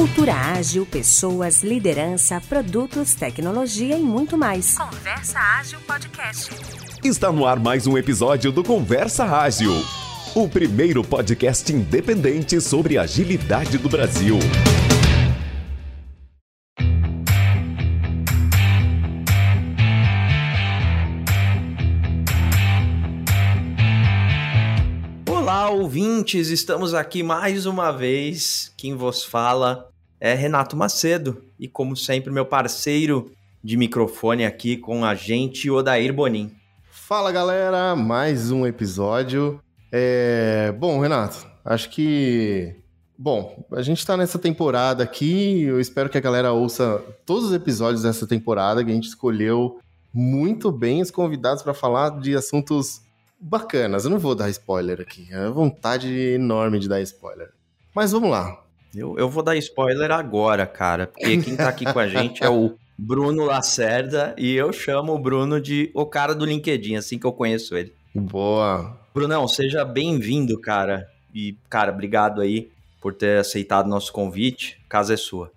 Cultura ágil, pessoas, liderança, produtos, tecnologia e muito mais. Conversa Ágil Podcast. Está no ar mais um episódio do Conversa Ágil, o primeiro podcast independente sobre agilidade do Brasil. Ouvintes! Estamos aqui mais uma vez. Quem vos fala é Renato Macedo e, como sempre, meu parceiro de microfone aqui com a gente, Odair Bonin. Fala galera, mais um episódio. É... Bom, Renato, acho que. Bom, a gente tá nessa temporada aqui. Eu espero que a galera ouça todos os episódios dessa temporada, que a gente escolheu muito bem os convidados para falar de assuntos bacanas. Eu não vou dar spoiler aqui, é uma vontade enorme de dar spoiler. Mas vamos lá. Eu, eu vou dar spoiler agora, cara, porque quem tá aqui com a gente é o Bruno Lacerda e eu chamo o Bruno de o cara do LinkedIn, assim que eu conheço ele. Boa. Brunão, seja bem-vindo, cara. E, cara, obrigado aí por ter aceitado nosso convite. Casa é sua.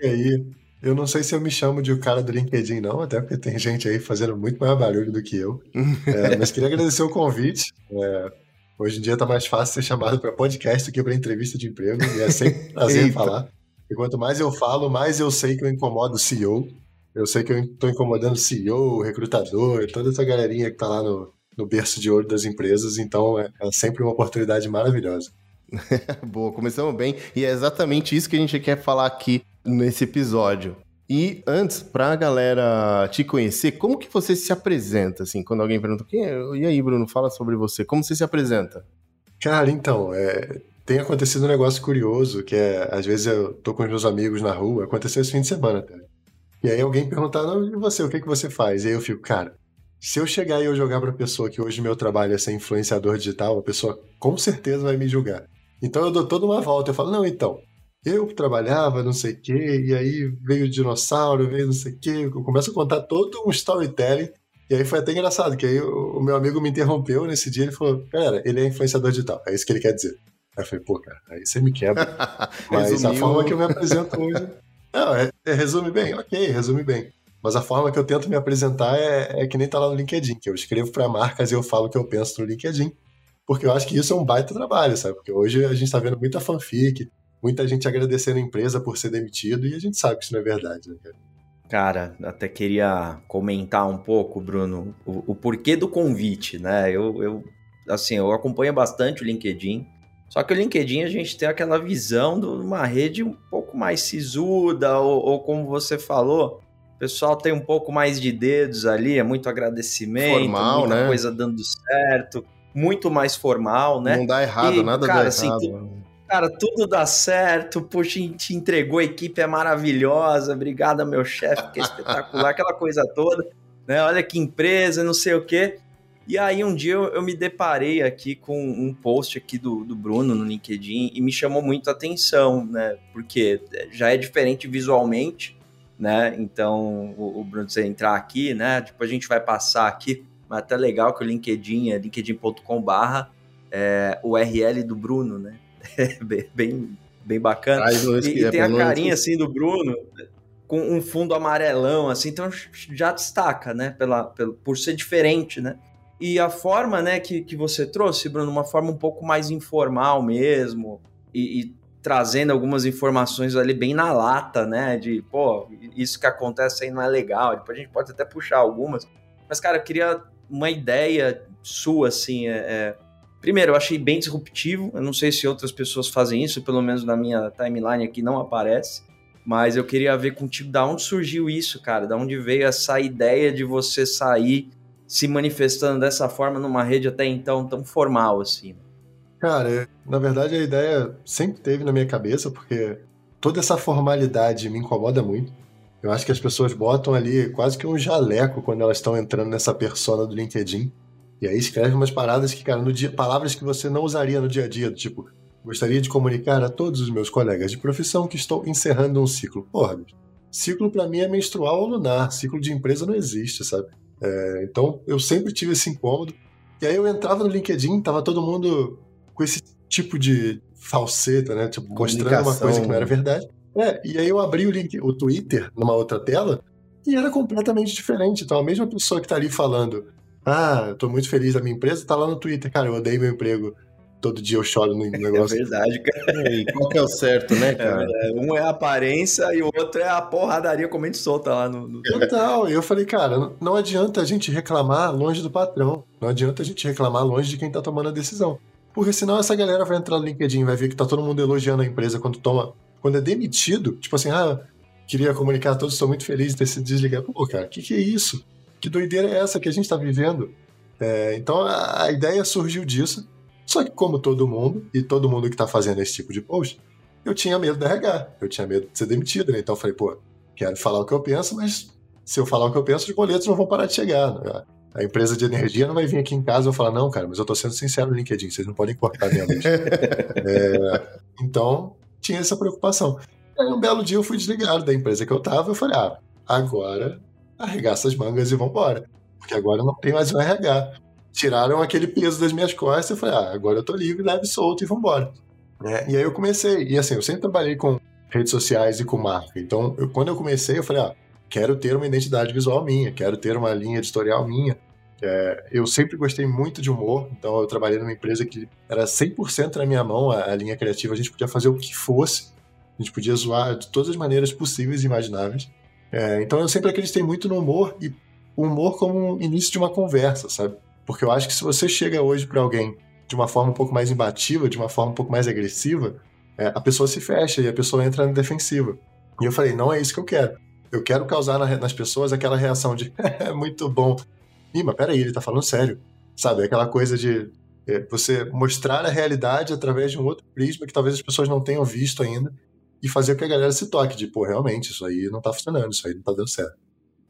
E aí, eu não sei se eu me chamo de o cara do LinkedIn, não, até porque tem gente aí fazendo muito mais barulho do que eu. É, mas queria agradecer o convite. É, hoje em dia tá mais fácil ser chamado para podcast do que para entrevista de emprego, e é sempre prazer falar. E quanto mais eu falo, mais eu sei que eu incomodo o CEO. Eu sei que eu estou incomodando o CEO, o recrutador, toda essa galerinha que tá lá no, no berço de ouro das empresas, então é, é sempre uma oportunidade maravilhosa. Boa, começamos bem. E é exatamente isso que a gente quer falar aqui nesse episódio. E antes, pra galera te conhecer, como que você se apresenta, assim, quando alguém pergunta, quem é? E aí, Bruno, fala sobre você. Como você se apresenta? Cara, então, é, tem acontecido um negócio curioso, que é, às vezes eu tô com os meus amigos na rua, aconteceu esse fim de semana até. E aí alguém perguntar, e você, o que, que você faz? E aí eu fico, cara, se eu chegar e eu jogar pra pessoa que hoje meu trabalho é ser influenciador digital, a pessoa com certeza vai me julgar. Então eu dou toda uma volta, eu falo, não, então, eu trabalhava, não sei o quê, e aí veio o dinossauro, veio não sei o quê, eu começo a contar todo um storytelling, e aí foi até engraçado, que aí o meu amigo me interrompeu nesse dia, ele falou, galera, ele é influenciador digital, é isso que ele quer dizer. Aí eu falei, pô, cara, aí você me quebra. Mas Resumiu. a forma que eu me apresento hoje... Não, é, é, resume bem, ok, resume bem. Mas a forma que eu tento me apresentar é, é que nem tá lá no LinkedIn, que eu escrevo para marcas e eu falo o que eu penso no LinkedIn, porque eu acho que isso é um baita trabalho, sabe? Porque hoje a gente tá vendo muita fanfic, muita gente agradecendo a empresa por ser demitido e a gente sabe que isso não é verdade, né, cara? Cara, até queria comentar um pouco, Bruno, o, o porquê do convite, né? Eu, eu, assim, eu acompanho bastante o LinkedIn, só que o LinkedIn a gente tem aquela visão de uma rede um pouco mais sisuda, ou, ou como você falou, o pessoal tem um pouco mais de dedos ali, é muito agradecimento, Formal, muita né? coisa dando certo, muito mais formal, né? Não dá errado, E, nada cara, dá assim, errado. tu- Cara, tudo dá certo, poxa, te entregou, a equipe é maravilhosa, obrigado meu chefe, que é espetacular, aquela coisa toda, né? Olha que empresa, não sei o quê. E aí um dia eu, eu me deparei aqui com um post aqui do, do Bruno no LinkedIn e me chamou muito a atenção, né? Porque já é diferente visualmente, né? Então, o, o Bruno, você entrar aqui, né? Tipo, a gente vai passar aqui, mas até legal que o LinkedIn é linkedin.com barra é, URL do Bruno, né? bem, bem, bem bacana. E, e é tem a carinha esqui- assim do Bruno com um fundo amarelão, assim, então já destaca, né? Pela, pelo, por ser diferente, né? E a forma, né, que, que você trouxe, Bruno, uma forma um pouco mais informal mesmo, e, e trazendo algumas informações ali bem na lata, né? De, pô, isso que acontece aí não é legal. Depois a gente pode até puxar algumas. Mas, cara, eu queria uma ideia sua, assim, é, é... Primeiro, eu achei bem disruptivo. Eu não sei se outras pessoas fazem isso, pelo menos na minha timeline aqui não aparece. Mas eu queria ver contigo da onde surgiu isso, cara. Da onde veio essa ideia de você sair se manifestando dessa forma numa rede até então tão formal, assim. Cara, na verdade a ideia sempre teve na minha cabeça, porque toda essa formalidade me incomoda muito. Eu acho que as pessoas botam ali quase que um jaleco quando elas estão entrando nessa persona do LinkedIn. E aí escreve umas paradas que, cara, no dia, palavras que você não usaria no dia a dia, do tipo, gostaria de comunicar a todos os meus colegas de profissão que estou encerrando um ciclo. Porra, bicho, ciclo pra mim é menstrual ou lunar, ciclo de empresa não existe, sabe? É, então eu sempre tive esse incômodo. E aí eu entrava no LinkedIn, tava todo mundo com esse tipo de falseta, né? Tipo, mostrando uma coisa que não era verdade. É, e aí eu abri o link, o Twitter, numa outra tela, e era completamente diferente. Então a mesma pessoa que tá ali falando, ah, eu tô muito feliz da minha empresa, tá lá no Twitter, cara, eu odeio meu emprego. Todo dia eu choro no negócio. É verdade, cara. E qual que é o certo, né, cara? É, um é a aparência e o outro é a porradaria como a gente solta lá no. no... Total. E eu falei, cara, não adianta a gente reclamar longe do patrão. Não adianta a gente reclamar longe de quem tá tomando a decisão. Porque senão essa galera vai entrar no LinkedIn, vai ver que tá todo mundo elogiando a empresa quando toma. Quando é demitido, tipo assim, ah, queria comunicar a todos, estou muito feliz de ter se desligado. Pô, cara, o que, que é isso? Que doideira é essa que a gente tá vivendo? É, então a, a ideia surgiu disso. Só que, como todo mundo, e todo mundo que está fazendo esse tipo de post, eu tinha medo de RH, eu tinha medo de ser demitido, né? Então eu falei, pô, quero falar o que eu penso, mas se eu falar o que eu penso, os boletos não vão parar de chegar. Né? A empresa de energia não vai vir aqui em casa e falar, não, cara, mas eu tô sendo sincero no LinkedIn, vocês não podem cortar minha luz. é, então, tinha essa preocupação. Aí um belo dia eu fui desligado da empresa que eu tava, eu falei, ah, agora arregaça as mangas e vambora. Porque agora não tem mais um RH tiraram aquele peso das minhas costas. Eu falei, ah, agora eu tô livre, leve, solto e vambora. É, e aí eu comecei. E assim, eu sempre trabalhei com redes sociais e com marca. Então, eu, quando eu comecei, eu falei, ah, quero ter uma identidade visual minha, quero ter uma linha editorial minha. É, eu sempre gostei muito de humor, então eu trabalhei numa empresa que era 100% na minha mão a, a, linha criativa, a gente podia fazer o que fosse, a gente podia zoar de todas as maneiras possíveis e imagináveis. É, então eu sempre acreditei muito no humor e o humor como um início de uma conversa, sabe? Porque eu acho que se você chega hoje para alguém de uma forma um pouco mais imbativa, de uma forma um pouco mais agressiva, é, a pessoa se fecha e a pessoa entra na defensiva. E eu falei, não é isso que eu quero. Eu quero causar na, nas pessoas aquela reação de, é muito bom. Ih, mas peraí, ele tá falando sério. Sabe, aquela coisa de é, você mostrar a realidade através de um outro prisma que talvez as pessoas não tenham visto ainda e fazer com que a galera se toque de, pô, realmente, isso aí não tá funcionando, isso aí não tá dando certo.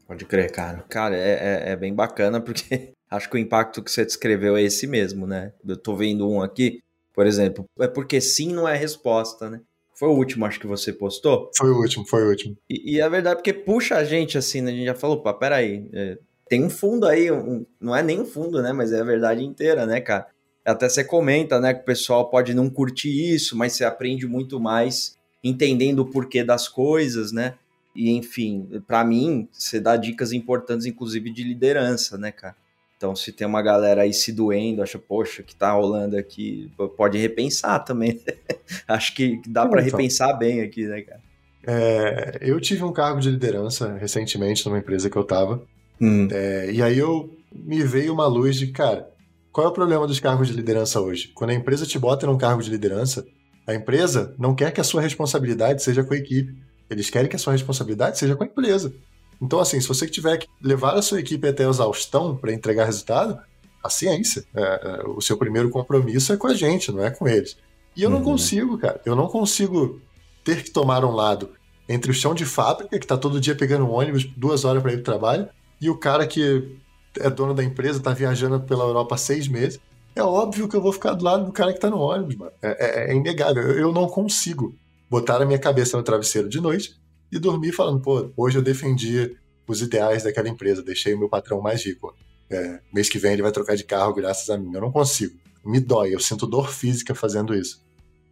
Pode crer, cara. Cara, é, é, é bem bacana porque acho que o impacto que você descreveu é esse mesmo, né? Eu tô vendo um aqui, por exemplo, é porque sim não é resposta, né? Foi o último, acho que você postou? Foi o último, foi o último. E, e é verdade, porque puxa a gente assim, né? A gente já falou, pá, peraí, é, tem um fundo aí, um, não é nem um fundo, né? Mas é a verdade inteira, né, cara? Até você comenta, né, que o pessoal pode não curtir isso, mas você aprende muito mais entendendo o porquê das coisas, né? E enfim, para mim, você dá dicas importantes, inclusive de liderança, né, cara? Então, se tem uma galera aí se doendo, acha, poxa, que tá rolando aqui, pode repensar também. Acho que dá para então. repensar bem aqui, né, cara? É, eu tive um cargo de liderança recentemente numa empresa que eu tava. Hum. É, e aí eu me veio uma luz de, cara, qual é o problema dos cargos de liderança hoje? Quando a empresa te bota num cargo de liderança, a empresa não quer que a sua responsabilidade seja com a equipe. Eles querem que a sua responsabilidade seja com a empresa. Então, assim, se você tiver que levar a sua equipe até a exaustão para entregar resultado, a ciência. É, é, o seu primeiro compromisso é com a gente, não é com eles. E eu uhum. não consigo, cara. Eu não consigo ter que tomar um lado entre o chão de fábrica, que está todo dia pegando um ônibus duas horas para ir para o trabalho, e o cara que é dono da empresa, está viajando pela Europa há seis meses. É óbvio que eu vou ficar do lado do cara que está no ônibus, mano. É, é, é inegável. Eu, eu não consigo botar a minha cabeça no travesseiro de noite e dormir falando, pô, hoje eu defendi os ideais daquela empresa, deixei o meu patrão mais rico. É, mês que vem ele vai trocar de carro graças a mim. Eu não consigo. Me dói, eu sinto dor física fazendo isso.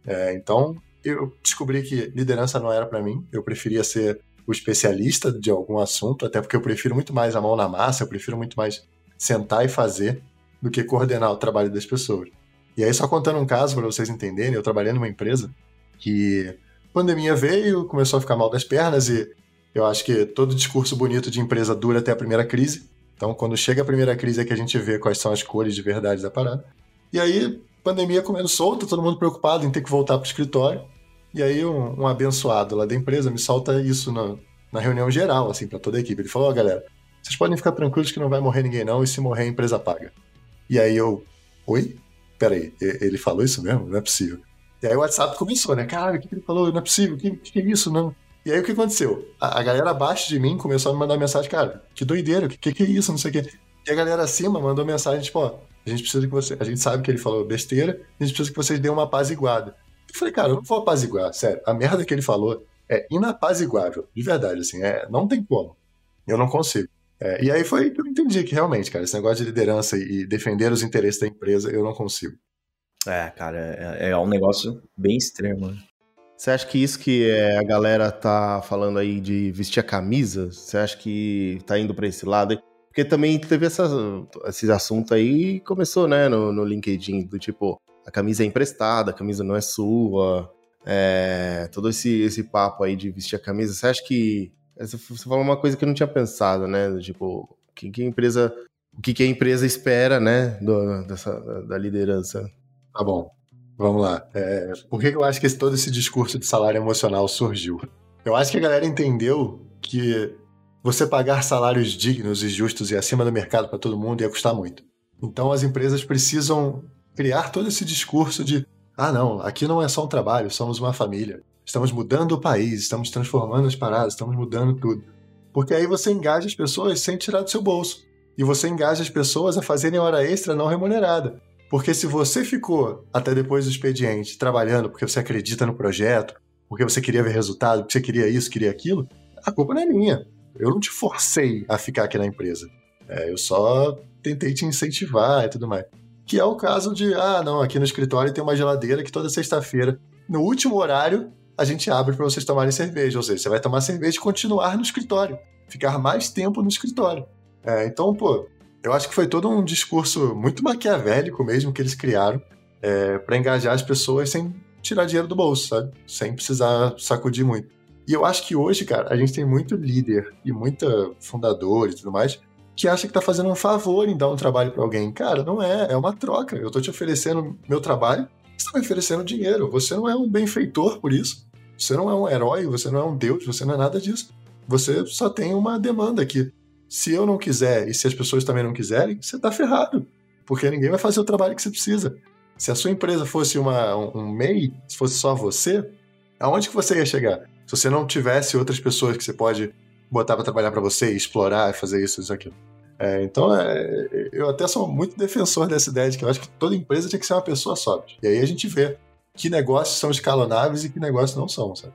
É, então, eu descobri que liderança não era para mim. Eu preferia ser o especialista de algum assunto, até porque eu prefiro muito mais a mão na massa, eu prefiro muito mais sentar e fazer do que coordenar o trabalho das pessoas. E aí, só contando um caso para vocês entenderem, eu trabalhei numa empresa que pandemia veio, começou a ficar mal das pernas e eu acho que todo discurso bonito de empresa dura até a primeira crise. Então, quando chega a primeira crise é que a gente vê quais são as cores de verdade da parada. E aí, pandemia comendo solta, todo mundo preocupado em ter que voltar para o escritório. E aí, um, um, abençoado lá da empresa me solta isso na, na reunião geral, assim, para toda a equipe. Ele falou: oh, galera, vocês podem ficar tranquilos que não vai morrer ninguém, não, e se morrer, a empresa paga. E aí eu, oi? Peraí, ele falou isso mesmo? Não é possível. E aí o WhatsApp começou, né? Cara, o que ele falou? Não é possível, o que, que é isso? Não. E aí o que aconteceu? A, a, galera abaixo de mim começou a me mandar mensagem, cara, que doideira, o que, que, é isso? Não sei o quê. E a galera acima mandou mensagem, tipo, ó, a gente precisa que você. A gente sabe que ele falou besteira, a gente precisa que vocês dêem uma apaziguada. Eu falei, cara, eu não vou apaziguar, sério. A merda que ele falou é inapaziguável, de verdade, assim, é, não tem como. Eu não consigo. É, e aí foi que eu entendi que realmente, cara, esse negócio de liderança e defender os interesses da empresa, eu não consigo. É, cara, é, é um negócio bem extremo. Né? Você acha que isso que é, a galera tá falando aí de vestir a camisa, você acha que tá indo para esse lado? Porque também teve essa, esse assunto aí começou, né, no, no LinkedIn, do tipo, a camisa é emprestada, a camisa não é sua, é, todo esse, esse papo aí de vestir a camisa. Você acha que. Você falou uma coisa que eu não tinha pensado, né? Tipo, que, que empresa. O que, que a empresa espera, né? Do, dessa, da liderança. Tá bom. Vamos lá. É, por que eu acho que esse, todo esse discurso de salário emocional surgiu? Eu acho que a galera entendeu que você pagar salários dignos e justos e acima do mercado para todo mundo ia custar muito. Então as empresas precisam criar todo esse discurso de ah, não, aqui não é só um trabalho, somos uma família. Estamos mudando o país, estamos transformando as paradas, estamos mudando tudo. Porque aí você engaja as pessoas sem tirar do seu bolso. E você engaja as pessoas a fazerem hora extra não remunerada. Porque se você ficou até depois do expediente trabalhando porque você acredita no projeto, porque você queria ver resultado, porque você queria isso, queria aquilo, a culpa não é minha. Eu não te forcei a ficar aqui na empresa. É, eu só tentei te incentivar e tudo mais. Que é o caso de, ah, não, aqui no escritório tem uma geladeira que toda sexta-feira, no último horário, a gente abre para vocês tomarem cerveja. Ou seja, você vai tomar cerveja e continuar no escritório, ficar mais tempo no escritório. É, então, pô, eu acho que foi todo um discurso muito maquiavélico mesmo que eles criaram é, para engajar as pessoas sem tirar dinheiro do bolso, sabe? Sem precisar sacudir muito. E eu acho que hoje, cara, a gente tem muito líder e muita fundador e tudo mais que acha que tá fazendo um favor em dar um trabalho para alguém. Cara, não é, é uma troca. Eu tô te oferecendo meu trabalho, você tá me oferecendo dinheiro. Você não é um benfeitor por isso. Você não é um herói, você não é um deus, você não é nada disso. Você só tem uma demanda aqui se eu não quiser e se as pessoas também não quiserem, você está ferrado. Porque ninguém vai fazer o trabalho que você precisa. Se a sua empresa fosse uma, um, um MEI, se fosse só você, aonde que você ia chegar? Se você não tivesse outras pessoas que você pode botar para trabalhar para você, explorar, fazer isso, isso, aquilo. É, então, é, eu até sou muito defensor dessa ideia de que eu acho que toda empresa tinha que ser uma pessoa só. E aí a gente vê que negócios são escalonáveis e que negócios não são, sabe?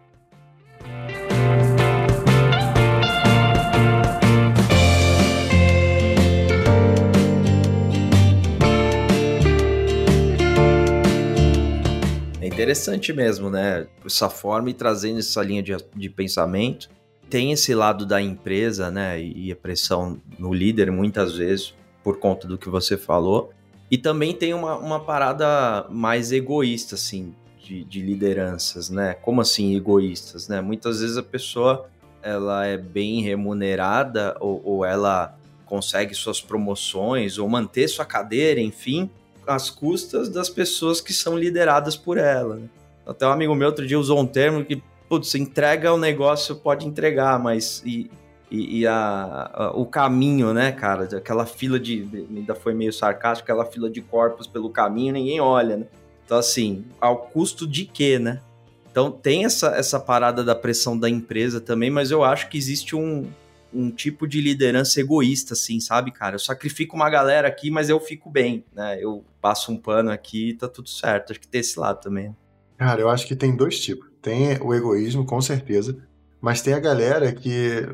interessante mesmo, né? Essa forma e trazendo essa linha de, de pensamento. Tem esse lado da empresa, né? E a pressão no líder, muitas vezes, por conta do que você falou. E também tem uma, uma parada mais egoísta, assim, de, de lideranças, né? Como assim egoístas, né? Muitas vezes a pessoa ela é bem remunerada ou, ou ela consegue suas promoções ou manter sua cadeira, enfim, às custas das pessoas que são lideradas por ela. Né? Até um amigo meu outro dia usou um termo que, putz, entrega o negócio, pode entregar, mas e, e, e a, a, o caminho, né, cara? Aquela fila de. Ainda foi meio sarcástico, aquela fila de corpos pelo caminho, ninguém olha, né? Então, assim, ao custo de quê, né? Então tem essa, essa parada da pressão da empresa também, mas eu acho que existe um, um tipo de liderança egoísta, assim, sabe, cara? Eu sacrifico uma galera aqui, mas eu fico bem, né? Eu passo um pano aqui e tá tudo certo. Acho que tem esse lado também. Cara, eu acho que tem dois tipos. Tem o egoísmo, com certeza, mas tem a galera que.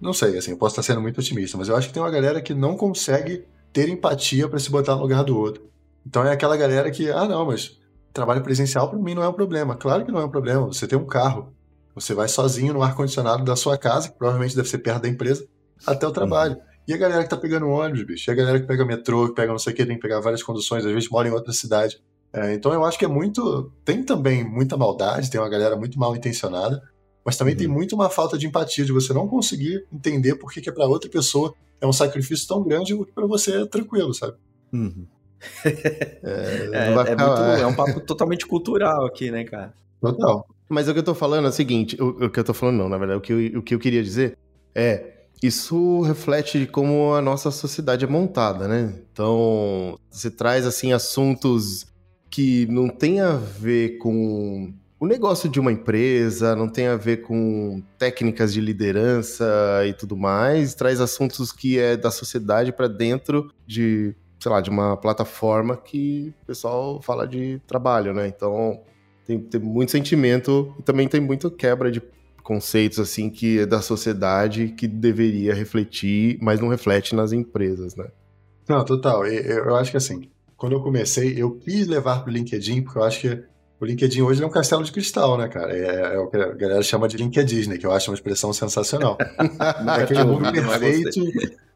Não sei, assim, eu posso estar sendo muito otimista, mas eu acho que tem uma galera que não consegue ter empatia para se botar no lugar do outro. Então é aquela galera que, ah, não, mas trabalho presencial para mim não é um problema. Claro que não é um problema. Você tem um carro, você vai sozinho no ar-condicionado da sua casa, que provavelmente deve ser perto da empresa, até o trabalho. Uhum. E a galera que tá pegando ônibus, bicho, e a galera que pega metrô, que pega não sei o que, tem que pegar várias conduções, às vezes mora em outra cidade. É, então eu acho que é muito. Tem também muita maldade, tem uma galera muito mal intencionada, mas também uhum. tem muito uma falta de empatia, de você não conseguir entender por que, que é para outra pessoa é um sacrifício tão grande o que para você é tranquilo, sabe? Uhum. é, é, é, muito, é um papo totalmente cultural aqui, né, cara? Total. Mas o que eu tô falando é o seguinte, o, o que eu tô falando não, na verdade, o que eu, o que eu queria dizer é, isso reflete como a nossa sociedade é montada, né? Então, você traz, assim, assuntos que não tem a ver com o negócio de uma empresa, não tem a ver com técnicas de liderança e tudo mais, traz assuntos que é da sociedade para dentro de, sei lá, de uma plataforma que o pessoal fala de trabalho, né? Então, tem, tem muito sentimento e também tem muita quebra de conceitos assim que é da sociedade que deveria refletir, mas não reflete nas empresas, né? Não, total. Eu, eu acho que assim, quando eu comecei, eu quis levar para o LinkedIn porque eu acho que o LinkedIn hoje é um castelo de cristal, né, cara? É, é, o que a galera chama de LinkedIn, né? Que eu acho uma expressão sensacional. Aquele mundo perfeito.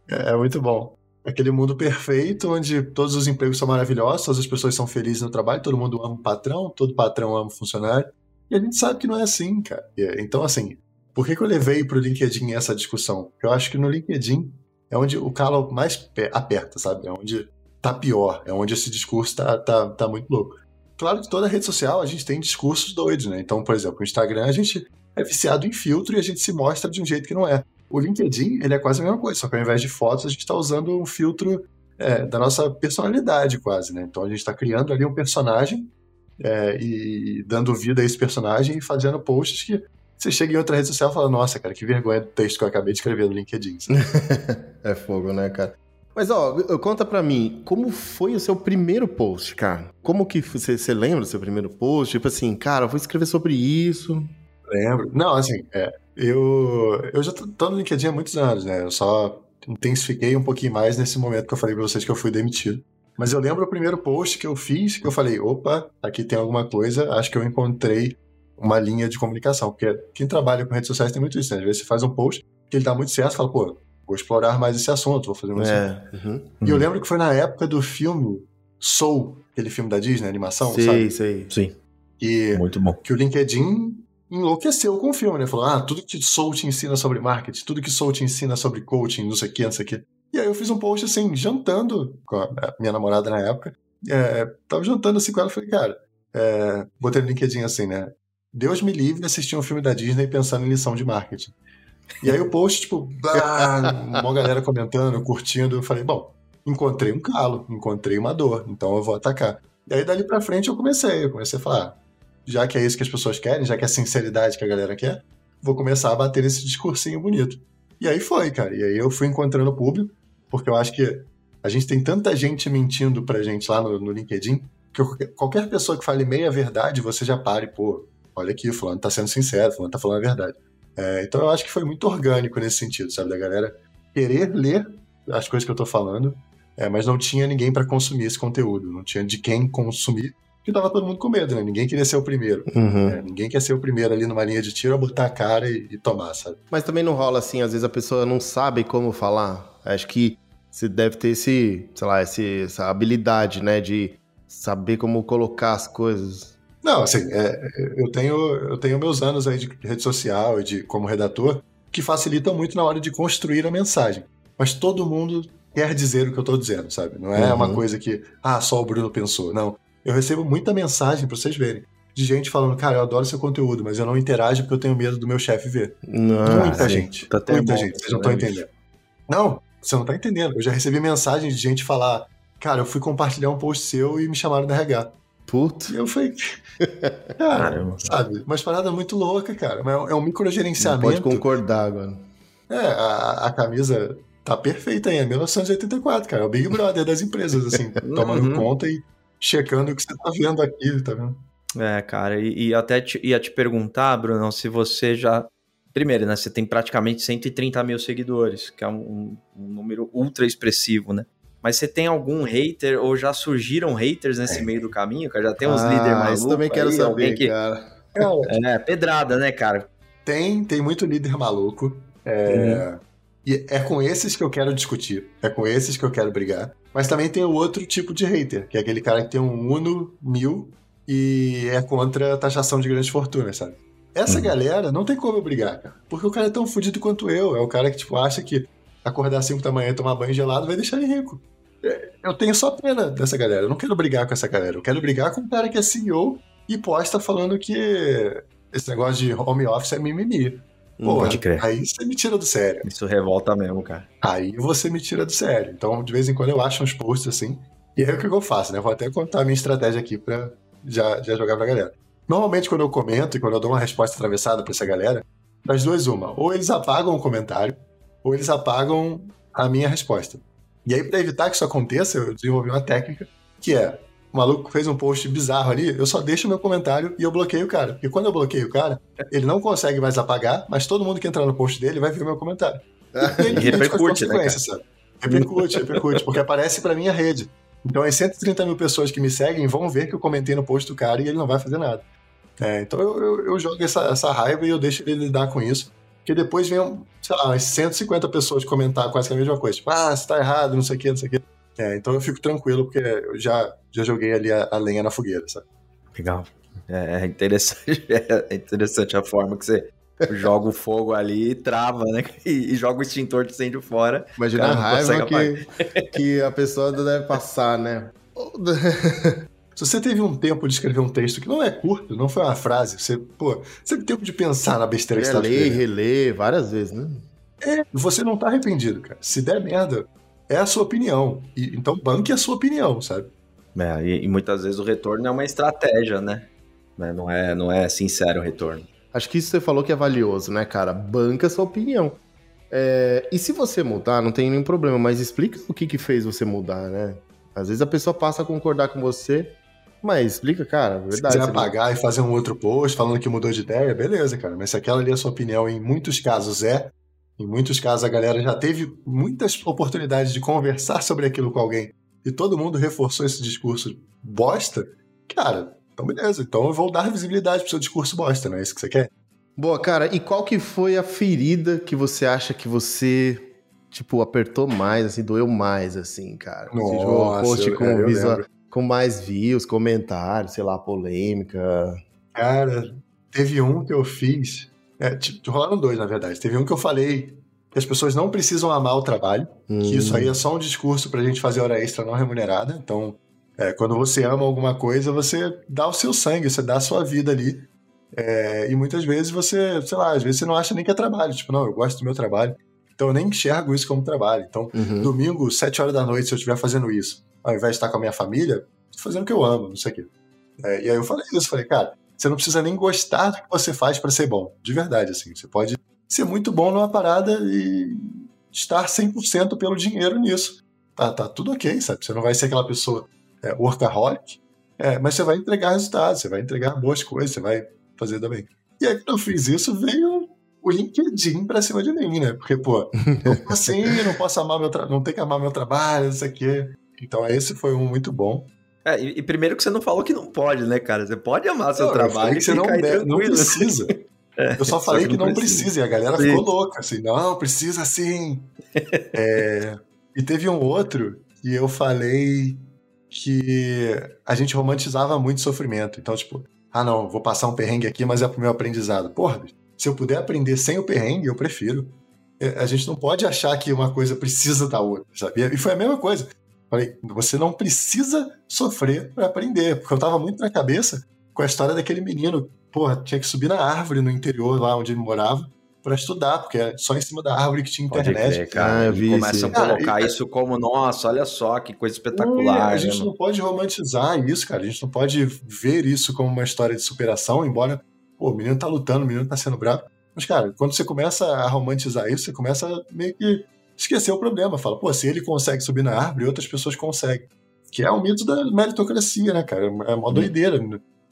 É, é muito bom. Aquele mundo perfeito onde todos os empregos são maravilhosos, todas as pessoas são felizes no trabalho, todo mundo ama o patrão, todo patrão ama o funcionário. E a gente sabe que não é assim, cara. Então, assim, por que, que eu levei para o LinkedIn essa discussão? Eu acho que no LinkedIn é onde o calo mais aperta, sabe? É onde tá pior, é onde esse discurso tá, tá, tá muito louco. Claro que toda rede social a gente tem discursos doidos, né? Então, por exemplo, o Instagram a gente é viciado em filtro e a gente se mostra de um jeito que não é. O LinkedIn, ele é quase a mesma coisa, só que ao invés de fotos, a gente está usando um filtro é, da nossa personalidade, quase, né? Então a gente está criando ali um personagem é, e dando vida a esse personagem e fazendo posts que você chega em outra rede social e fala, nossa, cara, que vergonha do texto que eu acabei de escrever no LinkedIn. é fogo, né, cara? Mas, ó, conta pra mim, como foi o seu primeiro post, cara? Como que você, você lembra do seu primeiro post? Tipo assim, cara, vou escrever sobre isso. Lembro. Não, assim, é, eu, eu já tô no LinkedIn há muitos anos, né? Eu só intensifiquei um pouquinho mais nesse momento que eu falei pra vocês que eu fui demitido. Mas eu lembro o primeiro post que eu fiz, que eu falei, opa, aqui tem alguma coisa, acho que eu encontrei uma linha de comunicação. Porque quem trabalha com redes sociais tem muito isso, né? Às vezes você faz um post que ele dá muito certo, fala, pô, vou explorar mais esse assunto, vou fazer mais é, uhum, E eu lembro que foi na época do filme Soul, aquele filme da Disney, animação, sim, sabe? Sim, sim. E Muito bom. Que o LinkedIn enlouqueceu com o filme, né? Falou, ah, tudo que Soul te ensina sobre marketing, tudo que Soul te ensina sobre coaching, não sei o que, não sei o que. E aí eu fiz um post assim, jantando com a minha namorada na época. É, tava jantando assim com ela, falei, cara, é, botei no LinkedIn assim, né? Deus me livre de assistir um filme da Disney pensando em lição de marketing. E aí o post, tipo, uma galera comentando, curtindo, eu falei, bom, encontrei um calo, encontrei uma dor, então eu vou atacar. E aí dali pra frente eu comecei, eu comecei a falar, já que é isso que as pessoas querem, já que é a sinceridade que a galera quer, vou começar a bater esse discursinho bonito. E aí foi, cara. E aí eu fui encontrando o público, porque eu acho que a gente tem tanta gente mentindo pra gente lá no, no LinkedIn, que qualquer pessoa que fale meia verdade, você já pare, pô, olha aqui, fulano tá sendo sincero, fulano tá falando a verdade. É, então eu acho que foi muito orgânico nesse sentido, sabe? Da galera querer ler as coisas que eu tô falando, é, mas não tinha ninguém para consumir esse conteúdo, não tinha de quem consumir, porque tava todo mundo com medo, né? Ninguém queria ser o primeiro. Uhum. É, ninguém quer ser o primeiro ali numa linha de tiro, a botar a cara e, e, tomar, sabe? Mas também não rola assim, às vezes a pessoa não sabe como falar. Acho que você deve ter esse, sei lá, esse, essa habilidade, né, de saber como colocar as coisas. Não, assim, é, eu, tenho, eu tenho meus anos aí de rede social e de como redator que facilitam muito na hora de construir a mensagem. Mas todo mundo quer dizer o que eu estou dizendo, sabe? Não é uhum. uma coisa que, ah, só o Bruno pensou. Não. Eu recebo muita mensagem, para vocês verem, de gente falando, cara, eu adoro seu conteúdo, mas eu não interajo porque eu tenho medo do meu chefe ver. Não, muita gente. Tá muita bom, gente. Vocês não estão entendendo. Não, você não está entendendo. Eu já recebi mensagem de gente falar, cara, eu fui compartilhar um post seu e me chamaram da RH. Putz. E eu falei, cara, sabe? Mas parada muito louca, cara. É um microgerenciamento. Não pode concordar agora. É, a, a camisa tá perfeita aí, é 1984, cara. É o Big Brother das empresas, assim, tomando uhum. conta e checando o que você tá vendo aqui, tá vendo? É, cara, e, e até te, ia te perguntar, Bruno, se você já. Primeiro, né? Você tem praticamente 130 mil seguidores, que é um, um número ultra expressivo, né? Mas você tem algum hater ou já surgiram haters nesse é. meio do caminho, cara? Já tem uns ah, líderes mais Eu também quero aí, saber, que... cara. É, pedrada, né, cara? Tem, tem muito líder maluco. É... Uhum. E é com esses que eu quero discutir. É com esses que eu quero brigar. Mas também tem o outro tipo de hater, que é aquele cara que tem um Uno mil e é contra a taxação de grandes fortunas, sabe? Essa uhum. galera não tem como eu brigar, cara. Porque o cara é tão fodido quanto eu. É o cara que, tipo, acha que acordar às 5 da manhã e tomar banho gelado vai deixar ele rico. É, eu tenho só pena dessa galera. Eu não quero brigar com essa galera. Eu quero brigar com o cara que é CEO e posta falando que esse negócio de home office é mimimi. Porra, Pode crer. Aí você me tira do sério. Isso revolta mesmo, cara. Aí você me tira do sério. Então, de vez em quando eu acho uns posts assim. E aí o que eu faço, né? Vou até contar a minha estratégia aqui pra já, já jogar pra galera. Normalmente, quando eu comento e quando eu dou uma resposta atravessada pra essa galera, das duas, uma. Ou eles apagam o comentário, ou eles apagam a minha resposta. E aí, para evitar que isso aconteça, eu desenvolvi uma técnica que é: o maluco fez um post bizarro ali, eu só deixo meu comentário e eu bloqueio o cara. Porque quando eu bloqueio o cara, ele não consegue mais apagar, mas todo mundo que entrar no post dele vai ver o meu comentário. E ele repercute, né, cara? sabe? Repercute, repercute, porque aparece pra minha rede. Então as 130 mil pessoas que me seguem vão ver que eu comentei no post do cara e ele não vai fazer nada. É, então eu, eu, eu, jogo essa, essa raiva e eu deixo ele lidar com isso. Porque depois vem, sei lá, umas 150 pessoas comentar quase que a mesma coisa. Tipo, ah, você tá errado, não sei o que, não sei o que. É, então eu fico tranquilo, porque eu já, já joguei ali a, a lenha na fogueira, sabe? Legal. É, é interessante, é interessante a forma que você joga o fogo ali e trava, né? E, e joga o extintor de incêndio fora. Imagina a raiva que, que a pessoa deve passar, né? Se você teve um tempo de escrever um texto que não é curto, não foi uma frase, você, pô, você teve tempo de pensar na besteira que você tá ler, reler várias vezes, né? É, você não tá arrependido, cara. Se der merda, é a sua opinião. E, então banque a sua opinião, sabe? É, e, e, muitas vezes o retorno é uma estratégia, né? né? Não é, não é sincero o retorno. Acho que isso você falou que é valioso, né, cara? Banca a sua opinião. É, e se você mudar, não tem nenhum problema, mas explica o que, que fez você mudar, né? Às vezes a pessoa passa a concordar com você, mas explica, cara, é verdade. Se quiser apagar não... e fazer um outro post falando que mudou de ideia, beleza, cara. Mas se aquela ali é a sua opinião, em muitos casos é, em muitos casos a galera já teve muitas oportunidades de conversar sobre aquilo com alguém e todo mundo reforçou esse discurso bosta, cara, então beleza. Então eu vou dar visibilidade pro seu discurso bosta, não é isso que você quer? Boa, cara. E qual que foi a ferida que você acha que você, tipo, apertou mais, assim, doeu mais, assim, cara? Nossa, post com, é, visual, com mais views, comentários, sei lá, polêmica. Cara, teve um que eu fiz é, tipo, rolaram dois, na verdade. Teve um que eu falei que as pessoas não precisam amar o trabalho, hum. que isso aí é só um discurso pra gente fazer hora extra não remunerada. Então, é, quando você ama alguma coisa, você dá o seu sangue, você dá a sua vida ali. É, e muitas vezes você, sei lá, às vezes você não acha nem que é trabalho. Tipo, não, eu gosto do meu trabalho. Então eu nem enxergo isso como trabalho. Então, uhum. domingo, sete horas da noite, se eu estiver fazendo isso, ao invés de estar com a minha família, tô fazendo o que eu amo, não sei o quê. É, e aí eu falei isso, falei, cara, você não precisa nem gostar do que você faz para ser bom. De verdade, assim. Você pode ser muito bom numa parada e estar 100% pelo dinheiro nisso. Tá, tá tudo ok, sabe? Você não vai ser aquela pessoa é, workaholic, é, mas você vai entregar resultados, você vai entregar boas coisas, você vai fazer também. E aí, quando eu fiz isso, veio o LinkedIn pra cima de mim, né? Porque, pô, assim, não posso amar meu trabalho, não tem que amar meu trabalho, isso aqui. Então, esse foi um muito bom. É, e, e, primeiro que você não falou que não pode, né, cara? Você pode amar seu não, trabalho que você não, deve, não precisa. É, eu só falei que não, precisa. precisa. e a galera sim. ficou louca, assim, não, precisa sim. é, e teve um outro que eu falei que a gente romantizava muito sofrimento. Então, tipo, ah não, vou passar um perrengue aqui, mas é pro meu aprendizado. Porra, se eu puder aprender sem o perrengue, eu prefiro. É, a gente não pode achar que uma coisa precisa da outra, sabe? E foi a mesma coisa. Falei, você não precisa sofrer para aprender, porque eu tava muito na cabeça com a história daquele menino, porra, tinha que subir na árvore no interior, lá onde ele morava, para estudar, porque é só em cima da árvore que tinha internet. Crer, cara. Ah, eu vi começa a colocar cara, isso como, nossa, olha só que coisa espetacular. a gente né, não pode romantizar isso, cara. A gente não pode ver isso como uma história de superação, embora, pô, o menino tá lutando, o menino tá sendo bravo. Mas, cara, quando você começa a romantizar isso, você começa a meio que esquecer o problema. Fala, pô, se ele consegue subir na árvore, outras pessoas conseguem. Que é o mito da meritocracia, né, cara? É uma doideira.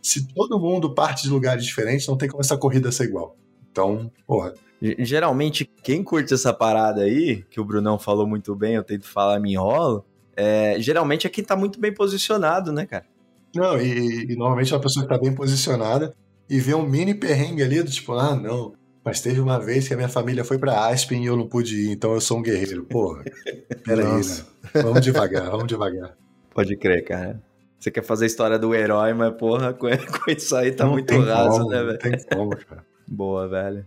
Se todo mundo parte de lugares diferentes, não tem como essa corrida ser igual. Então, porra. Geralmente, quem curte essa parada aí, que o Brunão falou muito bem, eu tento falar, me enrolo, é, geralmente é quem tá muito bem posicionado, né, cara? Não, e, e normalmente é uma pessoa que tá bem posicionada e vê um mini perrengue ali do tipo, ah, não, mas teve uma vez que a minha família foi para Aspen e eu não pude ir, então eu sou um guerreiro. Porra, peraí, né? Vamos devagar, vamos devagar. Pode crer, cara. Você quer fazer a história do herói, mas porra, com, isso aí tá não muito raso, como, né, velho? Não tem como, cara. Boa, velho.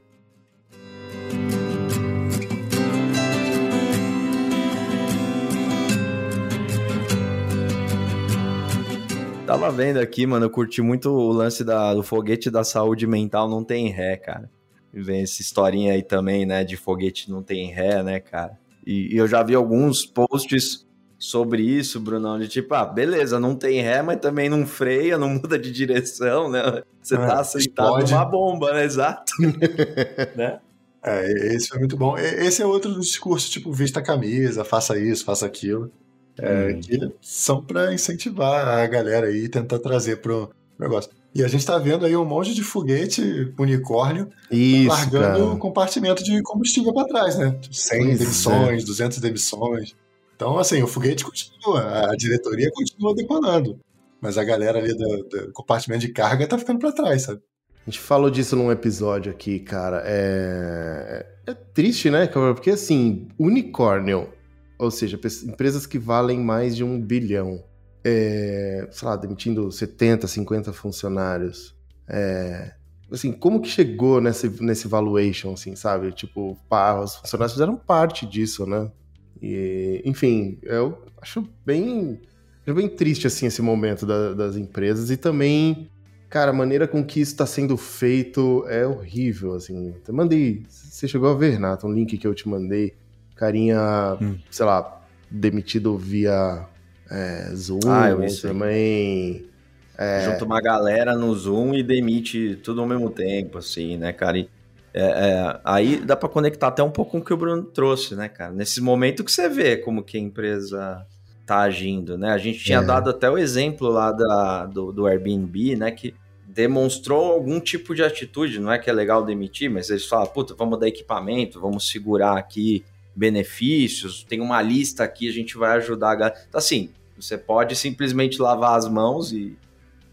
Tava vendo aqui, mano, eu curti muito o lance da, do foguete da saúde mental não tem ré, cara vem essa historinha aí também, né, de foguete não tem ré, né, cara? E, e, eu já vi alguns posts sobre isso, Brunão, de tipo, ah, beleza, não tem ré, mas também não freia, não muda de direção, né? Você é, tá sentado explode. numa bomba, né? Exato. né? É, esse foi muito bom. Esse é outro dos discursos, tipo, vista a camisa, faça isso, faça aquilo. É, hum. Que são para incentivar a galera aí e tentar trazer pro negócio. E a gente está vendo aí um monte de foguete unicórnio Isso, largando cara. compartimento de combustível para trás, né? 100 pois demissões, é. 200 demissões. Então, assim, o foguete continua, a diretoria continua decolando. Mas a galera ali do, do compartimento de carga tá ficando para trás, sabe? A gente falou disso num episódio aqui, cara. É, é triste, né, Porque assim, unicórnio, ou seja, empresas que valem mais de um bilhão, é, sei lá, demitindo 70, 50 funcionários. É, assim, como que chegou nesse, nesse valuation, assim, sabe? Tipo, pá, os funcionários fizeram parte disso, né? E, enfim, eu acho bem, bem triste, assim, esse momento da, das empresas e também, cara, a maneira com que isso está sendo feito é horrível, assim. Eu mandei, você chegou a ver, Renato, um link que eu te mandei, carinha, hum. sei lá, demitido via é, Zoom, ah, também é... Junta uma galera no Zoom e demite tudo ao mesmo tempo, assim, né, cara? E, é, é, aí dá para conectar até um pouco com o que o Bruno trouxe, né, cara? Nesse momento que você vê como que a empresa tá agindo, né? A gente tinha é. dado até o exemplo lá da, do, do Airbnb, né, que demonstrou algum tipo de atitude, não é que é legal demitir, mas eles falam, puta, vamos dar equipamento, vamos segurar aqui benefícios, tem uma lista aqui, a gente vai ajudar a galera. Então, assim, você pode simplesmente lavar as mãos e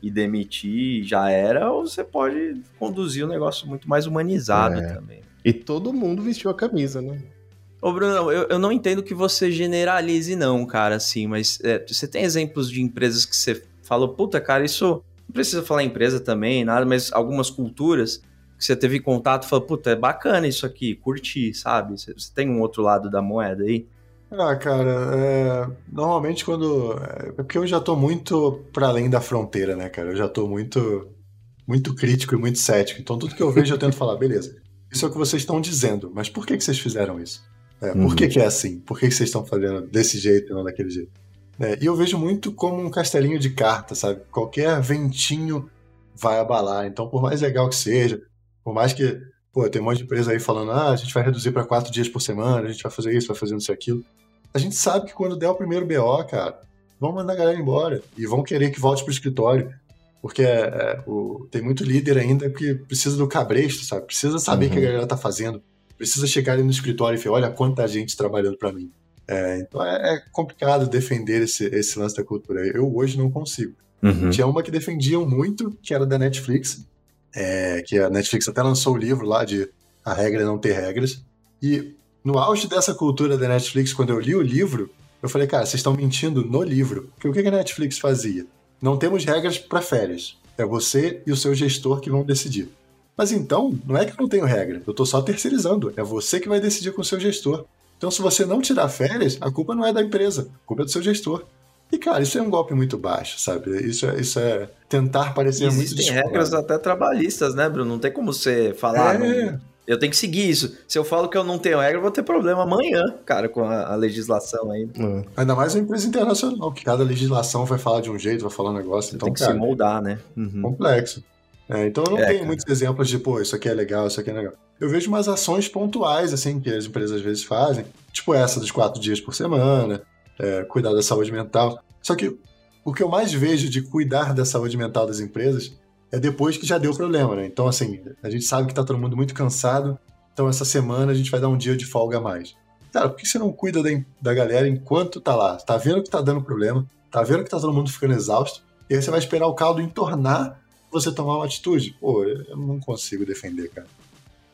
e demitir já era, ou você pode conduzir um negócio muito mais humanizado é. também. E todo mundo vestiu a camisa, né? Ô, Bruno, eu, eu não entendo que você generalize, não, cara, assim, mas é, você tem exemplos de empresas que você falou, puta, cara, isso. Não precisa falar empresa também, nada, mas algumas culturas que você teve contato e falou, puta, é bacana isso aqui, curti, sabe? Você, você tem um outro lado da moeda aí? Ah, cara, é... normalmente quando. É porque eu já tô muito para além da fronteira, né, cara? Eu já tô muito, muito crítico e muito cético. Então tudo que eu vejo eu tento falar, beleza, isso é o que vocês estão dizendo, mas por que, que vocês fizeram isso? É, por uhum. que, que é assim? Por que, que vocês estão fazendo desse jeito e não daquele jeito? É, e eu vejo muito como um castelinho de cartas, sabe? Qualquer ventinho vai abalar. Então, por mais legal que seja, por mais que Pô, tem um monte de empresa aí falando, ah, a gente vai reduzir para quatro dias por semana, a gente vai fazer isso, vai fazer isso e aquilo. A gente sabe que quando der o primeiro BO, cara, vão mandar a galera embora e vão querer que volte pro escritório. Porque é, é, o, tem muito líder ainda que precisa do cabresto, sabe? Precisa saber o uhum. que a uhum. galera tá fazendo. Precisa chegar ali no escritório e falar, olha quanta gente trabalhando para mim. É, então é, é, complicado defender esse, esse lance da cultura. Eu hoje não consigo. Uhum. Tinha uma que defendiam muito, que era da Netflix, é, que a Netflix até lançou o livro lá de A Regra é Não Ter Regras. E no auge dessa cultura da Netflix, quando eu li o livro, eu falei, cara, vocês estão mentindo no livro. Porque o que a Netflix fazia? Não temos regras para férias. É você e o seu gestor que vão decidir. Mas então, não é que eu não tenho regra, eu estou só terceirizando. É você que vai decidir com o seu gestor. Então, se você não tirar férias, a culpa não é da empresa, a culpa é do seu gestor. E, cara, isso é um golpe muito baixo, sabe? Isso é, isso é tentar parecer Existem muito Existem regras até trabalhistas, né, Bruno? Não tem como você falar. É... Não... Eu tenho que seguir isso. Se eu falo que eu não tenho regra, eu vou ter problema amanhã, cara, com a, a legislação aí. É. Ainda mais uma empresa internacional, que cada legislação vai falar de um jeito, vai falar um negócio. Você então, tem que cara, se moldar, né? Uhum. Complexo. É, então eu não é, tenho cara. muitos exemplos de, pô, isso aqui é legal, isso aqui é legal. Eu vejo umas ações pontuais, assim, que as empresas às vezes fazem, tipo essa dos quatro dias por semana, é, cuidar da saúde mental. Só que o que eu mais vejo de cuidar da saúde mental das empresas é depois que já deu problema, né? Então, assim, a gente sabe que tá todo mundo muito cansado, então essa semana a gente vai dar um dia de folga a mais. Cara, por que você não cuida da, da galera enquanto tá lá? Tá vendo que tá dando problema, tá vendo que tá todo mundo ficando exausto, e aí você vai esperar o caldo entornar você tomar uma atitude? Pô, eu não consigo defender, cara.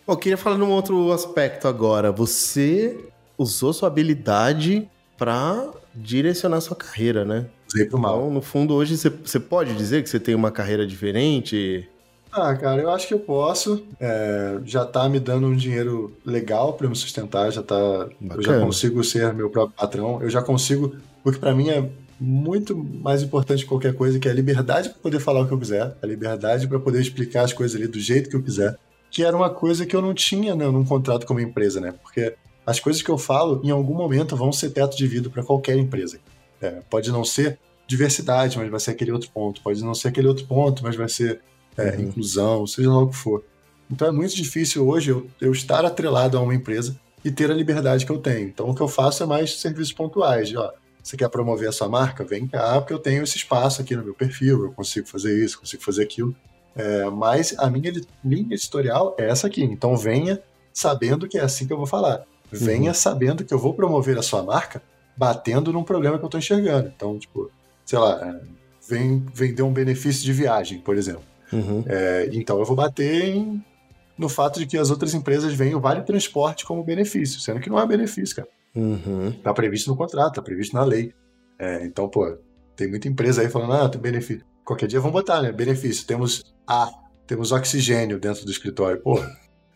Eu queria falar num outro aspecto agora. Você usou sua habilidade para direcionar sua carreira, né? Usei pro mal. Então, no fundo, hoje você pode dizer que você tem uma carreira diferente? Ah, cara, eu acho que eu posso. É, já tá me dando um dinheiro legal para me sustentar, já tá. Bacana. Eu já consigo ser meu próprio patrão. Eu já consigo. O que para mim é muito mais importante que qualquer coisa, que é a liberdade para poder falar o que eu quiser, a liberdade para poder explicar as coisas ali do jeito que eu quiser, que era uma coisa que eu não tinha né, num contrato com uma empresa, né? Porque as coisas que eu falo, em algum momento, vão ser teto de vidro para qualquer empresa. É, pode não ser diversidade, mas vai ser aquele outro ponto. Pode não ser aquele outro ponto, mas vai ser é, uhum. inclusão, seja lá o que for. Então é muito difícil hoje eu, eu estar atrelado a uma empresa e ter a liberdade que eu tenho. Então o que eu faço é mais serviços pontuais. De, ó, você quer promover a sua marca? Vem cá, porque eu tenho esse espaço aqui no meu perfil, eu consigo fazer isso, consigo fazer aquilo. É, mas a minha linha editorial é essa aqui. Então venha sabendo que é assim que eu vou falar. Venha uhum. sabendo que eu vou promover a sua marca batendo num problema que eu tô enxergando. Então, tipo, sei lá, é, vem vender um benefício de viagem, por exemplo. Uhum. É, então eu vou bater em, no fato de que as outras empresas veem o vale transporte como benefício, sendo que não é benefício, cara. Uhum. Tá previsto no contrato, tá previsto na lei. É, então, pô, tem muita empresa aí falando, ah, tem benefício. Qualquer dia vão botar, né? Benefício. Temos A, temos oxigênio dentro do escritório. Pô,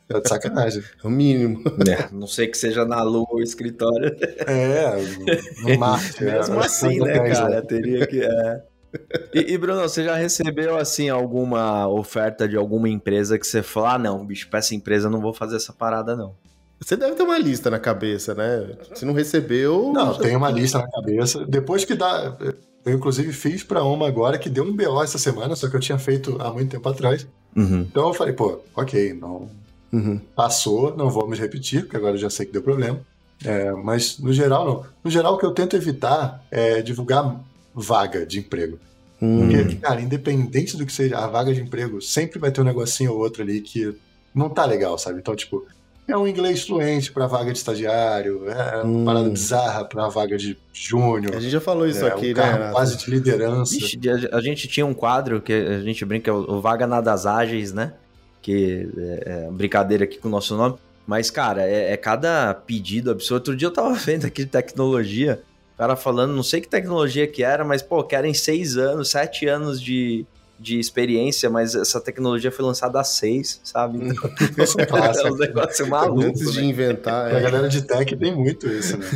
é de sacanagem. É o mínimo. É, não sei que seja na Lua o escritório. É, no, Marte. Mesmo é, assim, né, cara? Teria que. É. E, e, Bruno, você já recebeu assim alguma oferta de alguma empresa que você falou: ah, não, bicho, pra essa empresa eu não vou fazer essa parada, não. Você deve ter uma lista na cabeça, né? Se não recebeu. Não, tem uma lista na cabeça. Depois que dá. Eu, inclusive, fiz para uma agora que deu um BO essa semana, só que eu tinha feito há muito tempo atrás. Uhum. Então eu falei, pô, ok, não. Uhum. Passou, não vamos repetir, porque agora eu já sei que deu problema. É, mas no geral, não. No geral, o que eu tento evitar é divulgar vaga de emprego. Hum. Porque, cara, independente do que seja a vaga de emprego, sempre vai ter um negocinho ou outro ali que não tá legal, sabe? Então, tipo, é um inglês fluente para vaga de estagiário, é uma Hum. parada bizarra para vaga de júnior. A gente já falou isso é, aqui, um né? quase de liderança. Vixe, a, gente tinha um quadro que a gente brinca, o, o Vaga Nadas Ágeis, né? Que é, é brincadeira aqui com o nosso nome. Mas, cara, é, é cada pedido absurdo. Outro dia eu tava vendo aqui de tecnologia, o cara falando, não sei que tecnologia que era, mas, pô, querem seis anos, sete anos de, de experiência, mas essa tecnologia foi lançada há seis, sabe? Então, Isso é um clássico. negócio maluco. Antes de né? inventar. A É. galera de tech tem muito isso, né?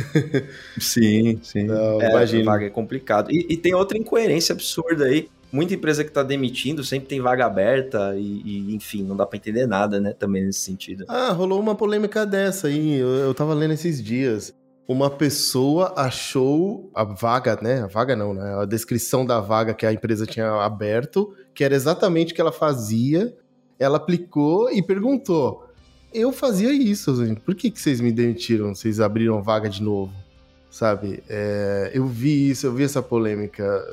Sim, sim. Não, É, imagina. é complicado. E, e tem outra incoerência absurda aí. Muita empresa que tá demitindo sempre tem vaga aberta e, e, enfim, não dá pra entender nada, né? Também nesse sentido. Ah, rolou uma polêmica dessa aí. Eu, eu tava lendo esses dias. Uma pessoa achou a vaga, né? A vaga não, né? A descrição da vaga que a empresa tinha aberto, que era exatamente o que ela fazia. Ela aplicou e perguntou: Eu fazia isso, gente. Por que, que vocês me demitiram? Vocês abriram vaga de novo? Sabe? É, eu vi isso, eu vi essa polêmica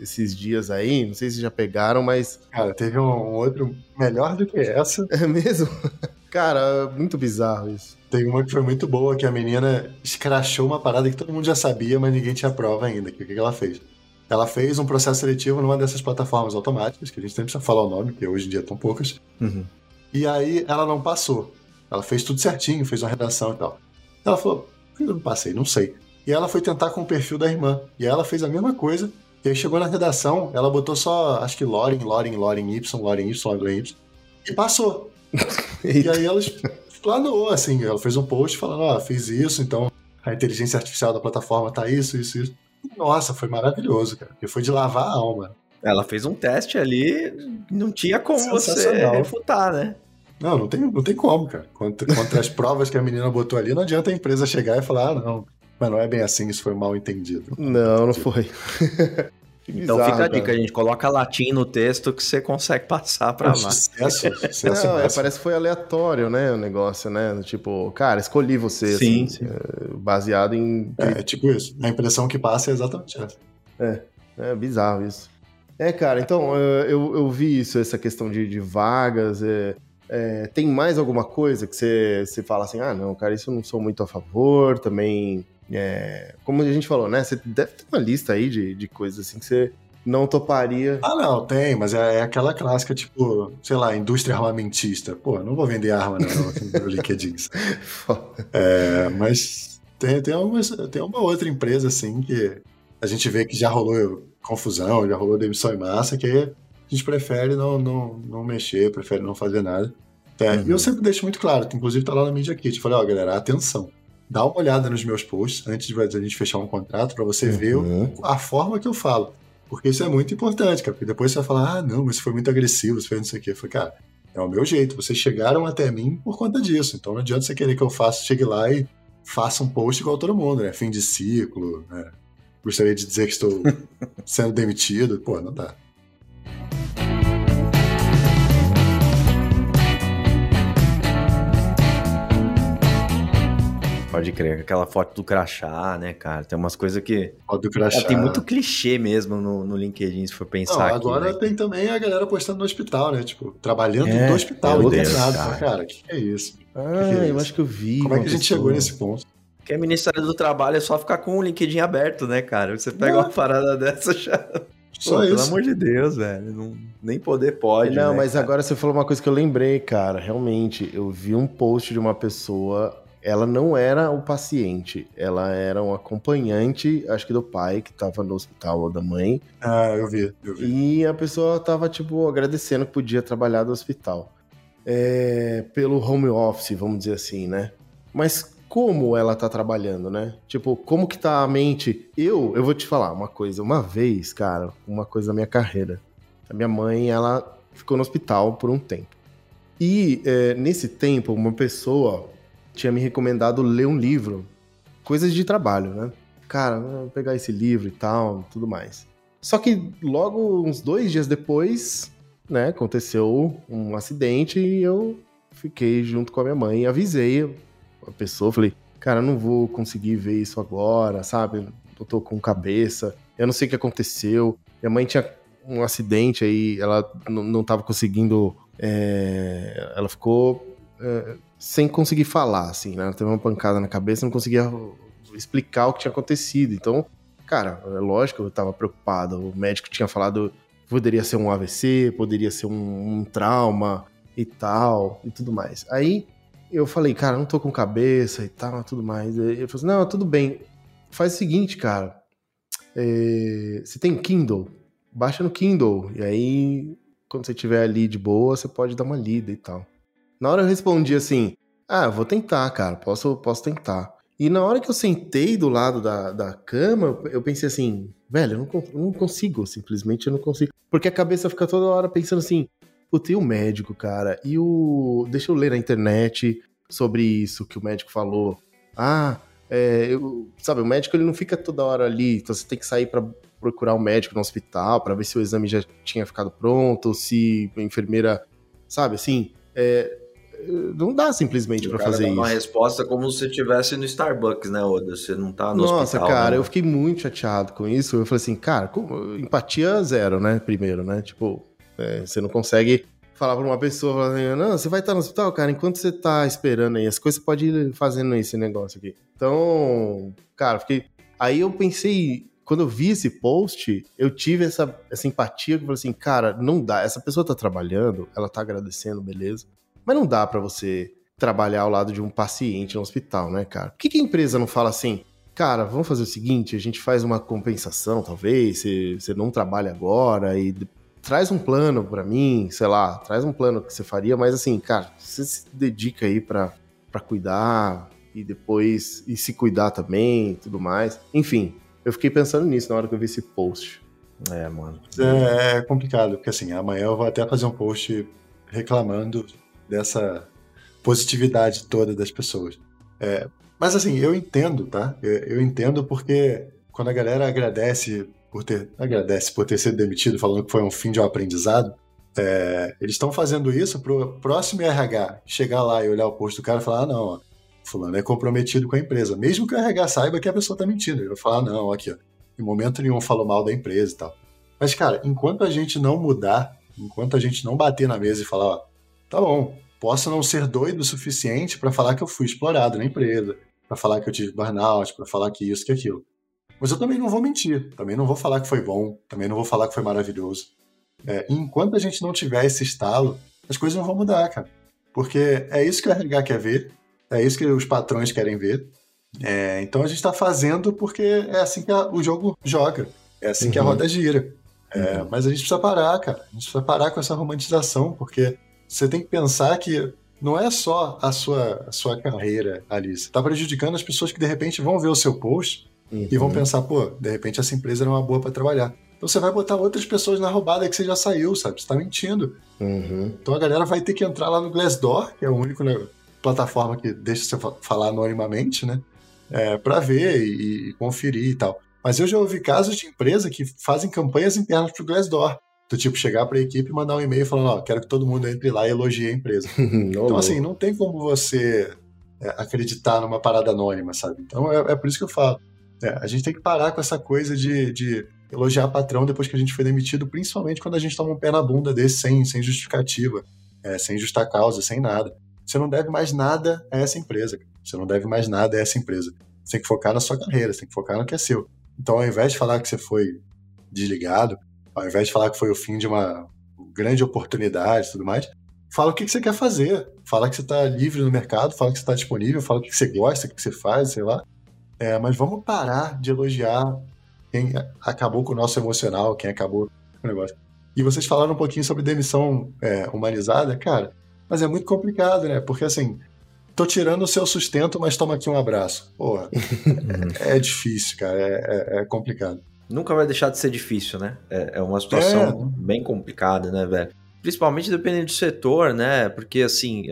esses dias aí. Não sei se já pegaram, mas Cara, teve um outro melhor do que essa. é mesmo? Cara, muito bizarro isso. Tem uma que foi muito boa, que a menina escrachou uma parada que todo mundo já sabia, mas ninguém tinha prova ainda. Que o que que ela fez? Ela fez um processo seletivo numa dessas plataformas automáticas, que a gente nem precisa falar o nome, porque hoje em dia estão poucas. Uhum. E aí ela não passou. Ela fez tudo certinho, fez uma redação e tal. Ela falou: por que eu não passei? Não sei. E ela foi tentar com o perfil da irmã. E ela fez a mesma coisa. E aí chegou na redação, ela botou só, acho que Loren, Loren, Loren Y, Loren Y, Loren Y. E passou. E aí ela explanou, assim, ela fez um post falando, ó, fiz isso, então a inteligência artificial da plataforma tá isso, isso, isso. Nossa, foi maravilhoso, cara. Porque foi de lavar a alma. Ela fez um teste ali, não tinha como você refutar, né? Não, não tem, não tem como, cara. Contra, contra as provas que a menina botou ali, não adianta a empresa chegar e falar, ah, não, mas não é bem assim, isso foi mal entendido. Não, não foi. Que Então bizarro, fica a dica, a gente coloca latim no texto que você consegue passar pra lá. sucesso, sucesso Não, é, parece que foi aleatório, né, o negócio, né? Tipo, cara, escolhi você, Sim, assim, sim. é, baseado em... É, é tipo isso. A impressão que passa é exatamente essa. É bizarro isso. É, cara, então, é, eu, eu vi isso, essa questão de, de vagas, é, é, tem mais alguma coisa que você, você fala assim, ah, não, cara, isso eu não sou muito a favor, também, é, como a gente falou, né, você deve ter uma lista aí de, de coisas assim que você não toparia. Ah, não, tem, mas é, é aquela clássica, tipo, sei lá, indústria armamentista. Pô, não vou vender arma não, no LinkedIn. É, mas tem, tem, algumas, tem uma outra empresa, assim, que a gente vê que já rolou confusão, já rolou demissão em massa, que a gente prefere não, não, não mexer, prefere não fazer nada. É, Uhum. E eu sempre deixo muito claro, inclusive tá lá na Media Kit, falei, ó, galera, atenção. Dá uma olhada nos meus posts antes de a gente fechar um contrato para você ver Uhum. a forma que eu falo. Porque isso é muito importante, cara. Porque depois você vai falar, ah, não, mas você foi muito agressivo, você fez não sei o quê. Eu falei, cara, é o meu jeito. Vocês chegaram até mim por conta disso. Então não adianta você querer que eu faça, chegue lá e faça um post igual todo mundo, né? Fim de ciclo, né? Gostaria de dizer que estou sendo demitido. Pô, não dá. Pode crer, aquela foto do crachá, né, cara? Tem umas coisas que. Ó, do crachá. Tem muito clichê mesmo no, no LinkedIn, se for Não, pensar aqui. agora né? tem também a galera postando no hospital, né? Tipo, trabalhando É, no hospital, internado. Cara, cara. que que é isso? Ah, que é eu isso? acho que eu vi. Como é que a gente pessoa. chegou nesse ponto? Que é Ministério do Trabalho é só ficar com o LinkedIn aberto, né, cara? Você pega não. uma parada dessa já. Só Pô, isso. Pelo amor de Deus, velho. Não, nem poder pode. Não, né, mas cara? agora você falou uma coisa que eu lembrei, cara. Realmente, eu vi um post de uma pessoa. Ela não era o paciente, ela era um acompanhante, acho que do pai, que tava no hospital ou da mãe. Ah, eu vi, eu vi. E a pessoa tava, tipo, agradecendo que podia trabalhar no hospital. É, pelo home office, vamos dizer assim, né? Mas como ela tá trabalhando, né? Tipo, como que tá a mente? Eu, eu vou te falar uma coisa. Uma vez, cara, uma coisa da minha carreira. A minha mãe, ela ficou no hospital por um tempo. E é, nesse tempo, uma pessoa tinha me recomendado ler um livro, coisas de trabalho, né? Cara, vou pegar esse livro e tal, tudo mais. Só que logo uns dois dias depois, né, aconteceu um acidente e eu fiquei junto com a minha mãe e avisei a pessoa, falei, cara, não vou conseguir ver isso agora, sabe? Eu tô com cabeça, eu não sei o que aconteceu. Minha mãe tinha um acidente aí, ela não tava conseguindo. É... ela ficou é... sem conseguir falar, assim, né? Ela teve uma pancada na cabeça, não conseguia explicar o que tinha acontecido. Então, cara, é lógico eu tava preocupado. O médico tinha falado poderia ser um AVC, poderia ser um, um trauma e tal, e tudo mais. Aí eu falei, cara, não tô com cabeça e tal, tudo mais. Ele falou assim, não, tudo bem. Faz o seguinte, cara. É, você tem Kindle? Baixa no Kindle. E aí, quando você estiver ali de boa, você pode dar uma lida e tal. Na hora eu respondi assim, ah, vou tentar, cara, posso, posso tentar. E na hora que eu sentei do lado da, da cama, eu pensei assim, velho, eu não, eu não consigo, simplesmente eu não consigo. Porque a cabeça fica toda hora pensando assim, Putz, e o médico, cara? E o. Deixa eu ler na internet sobre isso que o médico falou. Ah, é, eu... sabe, o médico ele não fica toda hora ali, então você tem que sair para procurar o um médico no hospital para ver se o exame já tinha ficado pronto, se a enfermeira, sabe, assim, é, não dá simplesmente para fazer isso. Uma resposta como se estivesse no Starbucks, né, Oda? Você não tá no Nossa, hospital, cara, né? eu fiquei muito chateado com isso. Eu falei assim, cara, como... empatia zero, né? Primeiro, né? Tipo, é, você não consegue falar para uma pessoa, assim, não, você vai estar no hospital, cara, enquanto você tá esperando aí as coisas, você pode ir fazendo esse negócio aqui. Então, cara, fiquei. Aí eu pensei, quando eu vi esse post, eu tive essa, essa empatia que eu falei assim, cara, não dá. Essa pessoa tá trabalhando, ela tá agradecendo, beleza. Mas não dá para você trabalhar ao lado de um paciente no hospital, né, cara? Por que, que a empresa não fala assim? Cara, vamos fazer o seguinte, a gente faz uma compensação, talvez, você, não trabalha agora e traz um plano para mim, sei lá, traz um plano que você faria, mas assim, cara, você se dedica aí para cuidar e depois e se cuidar também e tudo mais. Enfim, eu fiquei pensando nisso na hora que eu vi esse post. É, mano. É, é complicado, porque assim, amanhã eu vou até fazer um post reclamando dessa positividade toda das pessoas. É, mas assim, eu entendo, tá? Eu, eu entendo porque quando a galera agradece por ter agradece por ter sido demitido, falando que foi um fim de um aprendizado. É, eles estão fazendo isso pro próximo RH chegar lá e olhar o posto do cara e falar: ah, não, ó, fulano é comprometido com a empresa. Mesmo que o RH saiba que a pessoa está mentindo. Ele vai falar: ah, não, aqui, ó, em momento nenhum falou mal da empresa e tal. Mas, cara, enquanto a gente não mudar, enquanto a gente não bater na mesa e falar: ó, tá bom, posso não ser doido o suficiente para falar que eu fui explorado na empresa, para falar que eu tive burnout, para falar que isso, que aquilo. Mas eu também não vou mentir, também não vou falar que foi bom, também não vou falar que foi maravilhoso. É, enquanto a gente não tiver esse estalo, as coisas não vão mudar, cara. Porque é isso que o RH quer ver, é isso que os patrões querem ver. É, então a gente está fazendo porque é assim que a, o jogo joga, é assim uhum. que a uhum. roda gira. É, uhum. Mas a gente precisa parar, cara. A gente precisa parar com essa romantização, porque você tem que pensar que não é só a sua, a sua carreira ali. Você está prejudicando as pessoas que de repente vão ver o seu post Uhum. E vão pensar, pô, de repente essa empresa era uma boa para trabalhar. Então você vai botar outras pessoas na roubada que você já saiu, sabe? Você tá mentindo. Uhum. Então a galera vai ter que entrar lá no Glassdoor, que é a única né, plataforma que deixa você falar anonimamente, né? É, para ver e, e, conferir e tal. Mas eu já ouvi casos de empresa que fazem campanhas internas pro Glassdoor. Do tipo, chegar para a equipe e mandar um e-mail falando, ó, quero que todo mundo entre lá e elogie a empresa. então, assim, não tem como você é, acreditar numa parada anônima, sabe? Então é, é por isso que eu falo é, a gente tem que parar com essa coisa de, de elogiar patrão depois que a gente foi demitido, principalmente quando a gente toma um pé na bunda desse sem, sem justificativa, é, sem justa causa, sem nada. Você não deve mais nada a essa empresa. Você não deve mais nada a essa empresa. Você tem que focar na sua carreira, você tem que focar no que é seu. Então, ao invés de falar que você foi desligado, ao invés de falar que foi o fim de uma grande oportunidade e tudo mais, fala o que, que você quer fazer. Fala que você está livre no mercado, fala que você está disponível, fala o que, que você gosta, o que você faz, sei lá. É, mas vamos parar de elogiar quem acabou com o nosso emocional, quem acabou com o negócio. E vocês falaram um pouquinho sobre demissão é, humanizada, cara, mas é muito complicado, né? Porque assim, tô tirando o seu sustento, mas toma aqui um abraço. Porra, é, é, difícil, cara, é, é, é, complicado. Nunca vai deixar de ser difícil, né? É, é uma situação é. bem complicada, né, velho? Principalmente dependendo do setor, né? Porque assim,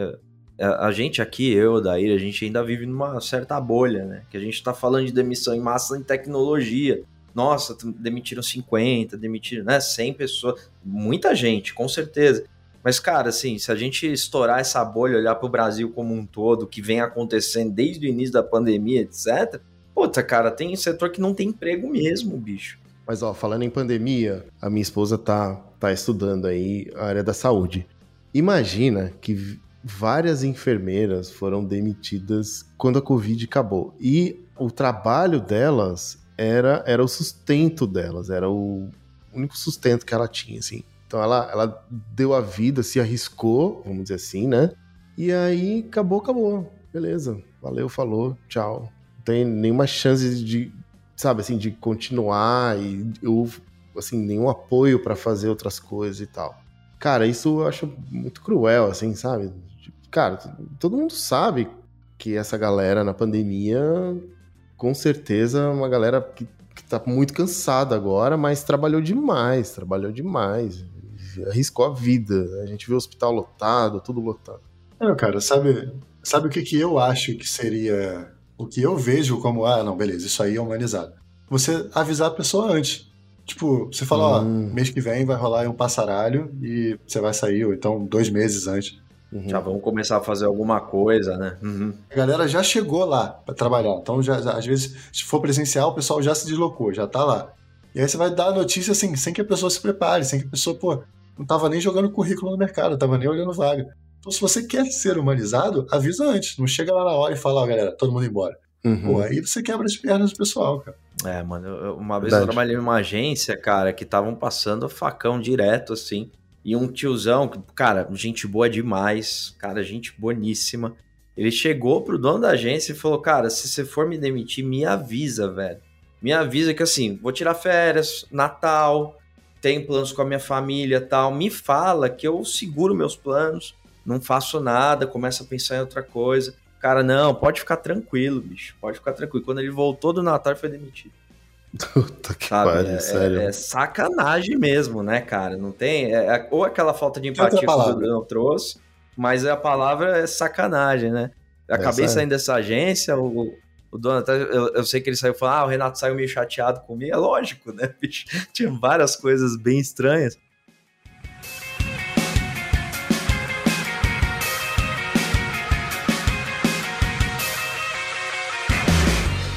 a, a gente aqui, eu, daí, a gente ainda vive numa certa bolha, né? Que a gente tá falando de demissão em massa em tecnologia nossa, demitiram 50, demitiram, né, 100 pessoas, muita gente, com certeza. Mas, cara, assim, se a gente estourar essa bolha, olhar para o Brasil como um todo, que vem acontecendo desde o início da pandemia, etc., puta, cara, tem setor que não tem emprego mesmo, bicho. Mas, ó, falando em pandemia, a minha esposa tá, tá estudando aí a área da saúde. Imagina que várias enfermeiras foram demitidas quando a Covid acabou. E o trabalho delas era, era o sustento delas, era o único sustento que ela tinha, assim. Então ela, ela deu a vida, se arriscou, vamos dizer assim, né? E aí acabou, acabou. Beleza, valeu, falou, tchau. Não tem nenhuma chance de, sabe, assim, de continuar e eu, assim, nenhum apoio para fazer outras coisas e tal. Cara, isso eu acho muito cruel, assim, sabe? Cara, todo mundo sabe que essa galera na pandemia com certeza uma galera que, que tá muito cansada agora, mas trabalhou demais, trabalhou demais. Arriscou a vida. A gente vê o hospital lotado, tudo lotado. É, cara, sabe, sabe o que, que eu acho que seria. O que eu vejo como, ah, não, beleza, isso aí é humanizado. Você avisar a pessoa antes. Tipo, você fala, hum. ó, mês que vem vai rolar um passaralho e você vai sair, ou então dois meses antes. Uhum. Já vão começar a fazer alguma coisa, né? Uhum. A galera já chegou lá para trabalhar. Então, já, às vezes, se for presencial, o pessoal já se deslocou, já tá lá. E aí você vai dar a notícia assim, sem que a pessoa se prepare, sem que a pessoa, pô, não tava nem jogando currículo no mercado, tava nem olhando vaga. Então, se você quer ser humanizado, avisa antes. Não chega lá na hora e fala, ó, oh, galera, todo mundo embora. Uhum. Pô, aí você quebra as pernas do pessoal, cara. É, mano, eu, uma vez Verdade. eu trabalhei numa agência, cara, que estavam passando facão direto, assim. E um tiozão, cara, gente boa demais, cara, gente boníssima. Ele chegou pro dono da agência e falou: Cara, se você for me demitir, me avisa, velho. Me avisa que assim, vou tirar férias, Natal, tenho planos com a minha família tal. Me fala que eu seguro meus planos, não faço nada, começo a pensar em outra coisa. Cara, não, pode ficar tranquilo, bicho, pode ficar tranquilo. Quando ele voltou do Natal, ele foi demitido. Puta que pariu, é, sério. É, é, sacanagem mesmo, né, cara? Não tem. É, é ou aquela falta de empatia que o Dudão trouxe, mas a palavra é sacanagem, né? Acabei saindo dessa agência, o, o dono até. Eu, eu, sei que ele saiu falando, ah, o Renato saiu meio chateado comigo. É lógico, né, bicho? Tinha várias coisas bem estranhas.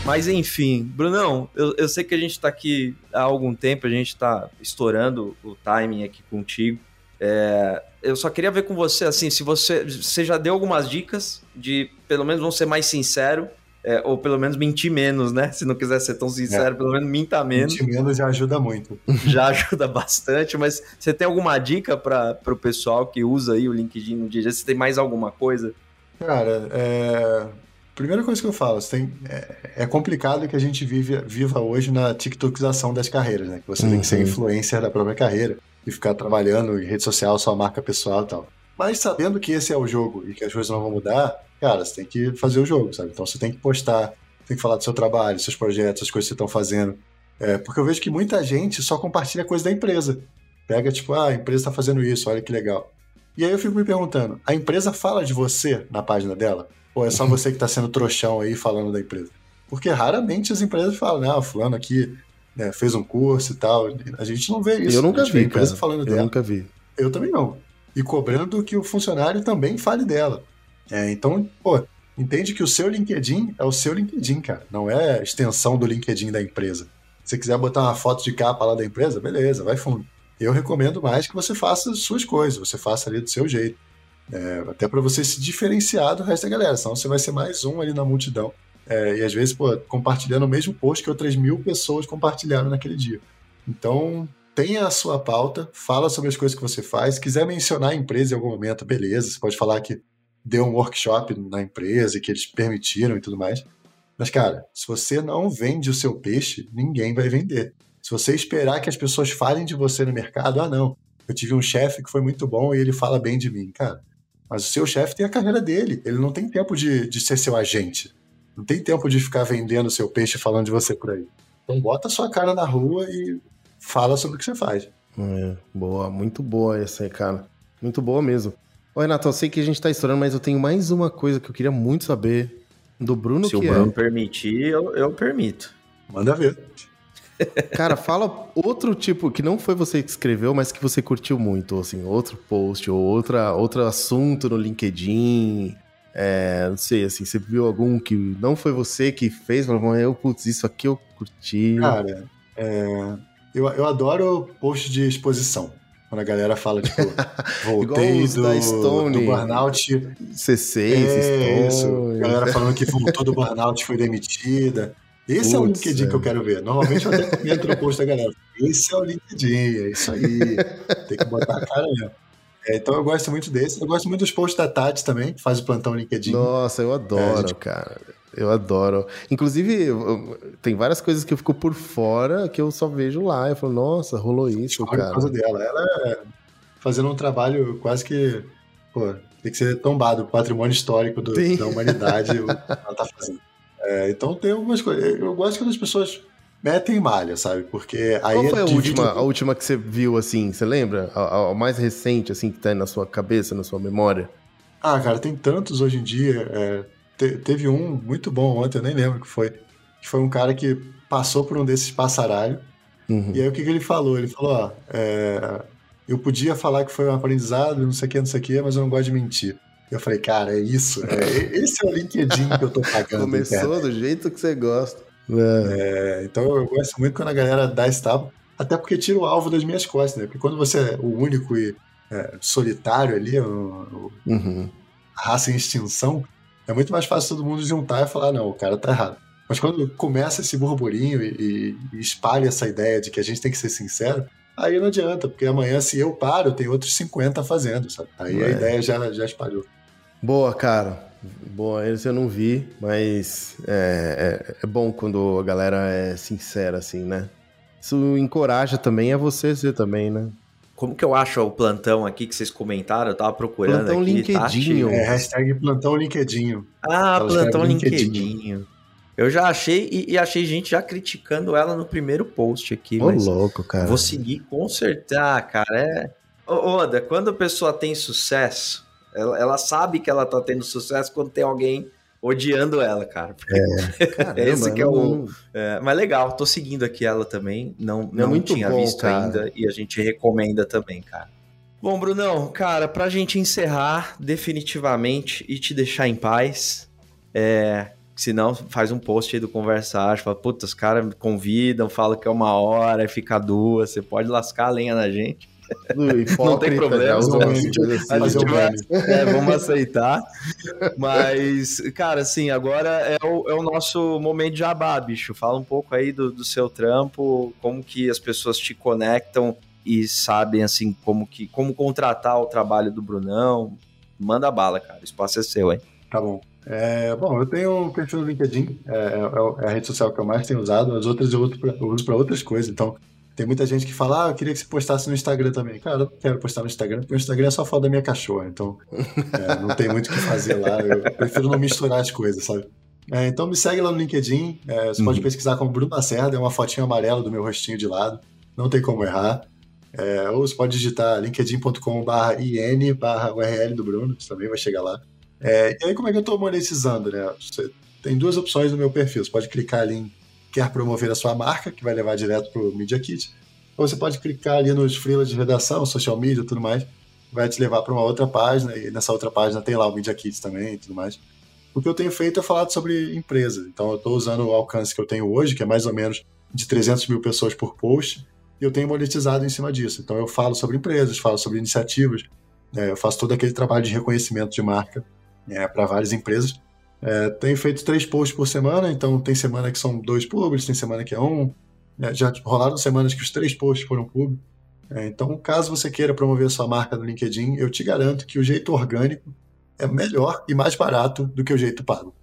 Mas enfim, Brunão, eu, eu sei que a gente está aqui há algum tempo, a gente está estourando o timing aqui contigo. É, eu só queria ver com você, assim, se você, você já deu algumas dicas de, pelo menos, vamos ser mais sincero, é, ou pelo menos mentir menos, né? Se não quiser ser tão sincero, é. pelo menos minta menos. Mentir menos já ajuda muito. Já ajuda bastante, mas você tem alguma dica para o pessoal que usa aí o LinkedIn no dia a dia? Você tem mais alguma coisa? Cara, é, Primeira coisa que eu falo, tem, é, é, complicado que a gente vive, viva hoje na tiktokização das carreiras, né? Que você uhum. tem que ser uhum. influencer da própria carreira e ficar trabalhando em rede social, sua marca pessoal e tal. Mas sabendo que esse é o jogo e que as coisas não vão mudar, cara, você tem que fazer o jogo, sabe? Então você tem que postar, tem que falar do seu trabalho, seus projetos, as coisas que você estão fazendo. É, porque eu vejo que muita gente só compartilha coisa da empresa. Pega, tipo, ah, a empresa está fazendo isso, olha que legal. E aí eu fico me perguntando, a empresa fala de você na página dela? Ou é só você que está sendo trouxão aí falando da empresa? Porque raramente as empresas falam, né, ah, fulano aqui né, fez um curso e tal. A gente não vê isso. Eu nunca vi, empresa cara. falando eu dela. Eu nunca vi. Eu também não. E cobrando que o funcionário também fale dela. É, então, pô, entende que o seu LinkedIn é o seu LinkedIn, cara. Não é extensão do LinkedIn da empresa. Se você quiser botar uma foto de capa lá da empresa, beleza, vai fundo. Eu recomendo mais que você faça suas coisas, você faça ali do seu jeito. É, até para você se diferenciar do resto da galera, senão você vai ser mais um ali na multidão. É, e às vezes, pô, compartilhando o mesmo post que outras mil pessoas compartilharam naquele dia. Então, tenha a sua pauta, fala sobre as coisas que você faz. Se quiser mencionar a empresa em algum momento, beleza. Você pode falar que deu um workshop na empresa e que eles permitiram e tudo mais. Mas, cara, se você não vende o seu peixe, ninguém vai vender. Se você esperar que as pessoas falem de você no mercado, ah, não, eu tive um chefe que foi muito bom e ele fala bem de mim. Cara, mas o seu chefe tem a carreira dele. Ele não tem tempo de, de ser seu agente. Não tem tempo de ficar vendendo seu peixe falando de você por aí. Então bota a sua cara na rua e fala sobre o que você faz. É, boa, muito boa essa aí, cara. Muito boa mesmo. Ô, Renato, eu sei que a gente tá estourando, mas eu tenho mais uma coisa que eu queria muito saber do Bruno. Se o Bruno é... permitir, eu, eu permito. Manda ver. Cara, fala outro tipo, que não foi você que escreveu, mas que você curtiu muito, assim, outro post ou outra, outro assunto no LinkedIn. É, não sei, assim, você viu algum que não foi você que fez, falou, eu, putz, isso aqui eu curti. Cara, é, eu, eu adoro post de exposição. Quando a galera fala, tipo, voltei do, da Stone, do burnout. C6, é, Stone. Isso. A galera falando que voltou do burnout foi demitida. Esse Putz, é o LinkedIn é. que eu quero ver. Normalmente eu até comento no post da galera. Esse é o LinkedIn, é isso aí. Tem que botar a cara mesmo. É, então eu gosto muito desse. Eu gosto muito dos posts da Tati também, que faz o plantão LinkedIn. Nossa, eu adoro, é, gente... cara. Eu adoro. Inclusive, tem várias coisas que eu fico por fora que eu só vejo lá. Eu falo, nossa, rolou isso, cara. Por causa dela. Ela é fazendo um trabalho quase que. Pô, tem que ser tombado, patrimônio histórico do, da humanidade, ela tá fazendo. É, então tem algumas coisas. Eu gosto quando as pessoas metem malha, sabe? Porque aí. Qual foi a última, a última que você viu, assim? Você lembra? A, a, mais recente, assim, que tá na sua cabeça, na sua memória? Ah, cara, tem tantos hoje em dia. É, te, teve um muito bom ontem, eu nem lembro que foi. Que foi um cara que passou por um desses passaralhos. Uhum. E aí o que, que ele falou? Ele falou: ó, é, eu podia falar que foi um aprendizado, não sei o que, não sei o que, mas eu não gosto de mentir. Eu falei, cara, é isso. É, esse é o LinkedIn que eu tô pagando. Começou do jeito que você gosta. É. É, então eu gosto muito quando a galera dá esse tapa, até porque tira o alvo das minhas costas, né? Porque quando você é o único e é, solitário ali, o, o uhum. raça em extinção, é muito mais fácil todo mundo juntar e falar, não, o cara tá errado. Mas quando começa esse burburinho e, e, espalha essa ideia de que a gente tem que ser sincero, aí não adianta, porque amanhã, se eu paro, tem outros 50 fazendo, sabe? Aí a ideia já, já espalhou. Boa, cara. Boa, esse eu não vi, mas é, é, é, bom quando a galera é sincera, assim, né? Isso encoraja também a você ser também, né? Como que eu acho o plantão aqui que vocês comentaram? Eu tava procurando plantão aqui. LinkedIn. É, hashtag plantão LinkedIn. Ah, plantão LinkedIn. Eu já achei e, e, achei gente já criticando ela no primeiro post aqui. Ô, louco, cara. Vou seguir consertar, cara. É... Ô, Oda, quando a pessoa tem sucesso, ela, ela sabe que ela tá tendo sucesso quando tem alguém odiando ela, cara. É, caramba, esse que é o. É, mas legal, tô seguindo aqui ela também. Não, é não, não tinha bom, visto cara. ainda e a gente recomenda também, cara. Bom, Brunão, cara, pra gente encerrar definitivamente e te deixar em paz, é, senão faz um post aí do Conversar, fala, puta, os caras convidam, falam que é uma hora, fica duas, você pode lascar a lenha na gente não tem problema. Assim, vai, é, vamos aceitar. Mas, cara, assim, agora é o, é o nosso momento de jabá, bicho. Fala um pouco aí do, do seu trampo, como que as pessoas te conectam e sabem, assim, como que como contratar o trabalho do Brunão. Manda bala, cara. O espaço é seu, hein? Tá bom. É, bom, eu tenho um perfil no LinkedIn, é, é, é, a rede social que eu mais tenho usado, as outras eu uso para outras coisas. Então, tem muita gente que fala, ah, eu queria que você postasse no Instagram também. Cara, eu não quero postar no Instagram, porque o Instagram é só foto da minha cachorra, então é, não tem muito o que fazer lá. Eu prefiro não misturar as coisas, sabe? É, então me segue lá no LinkedIn, é, você uhum. pode pesquisar como Bruno Lacerda, é uma fotinha amarela do meu rostinho de lado, não tem como errar. É, ou você pode digitar linkedin.com.br in barra URL do Bruno, você também vai chegar lá. É, e aí como é que eu estou monetizando, né? Você tem duas opções no meu perfil, você pode clicar ali em quer promover a sua marca, que vai levar direto para o Media Kit. Ou você pode clicar ali nos freelas de redação, social media tudo mais, vai te levar para uma outra página, e nessa outra página tem lá o Media Kit também e tudo mais. O que eu tenho feito é falar sobre empresa. Então, eu estou usando o alcance que eu tenho hoje, que é mais ou menos de 300 mil pessoas por post, e eu tenho monetizado em cima disso. Então, eu falo sobre empresas, falo sobre iniciativas, é, eu faço todo aquele trabalho de reconhecimento de marca é, para várias empresas. É, tenho feito três posts por semana, então tem semana que são dois públicos, tem semana que é um. É, já rolaram semanas que os três posts foram públicos. É, então, caso você queira promover sua marca no LinkedIn, eu te garanto que o jeito orgânico é melhor e mais barato do que o jeito pago.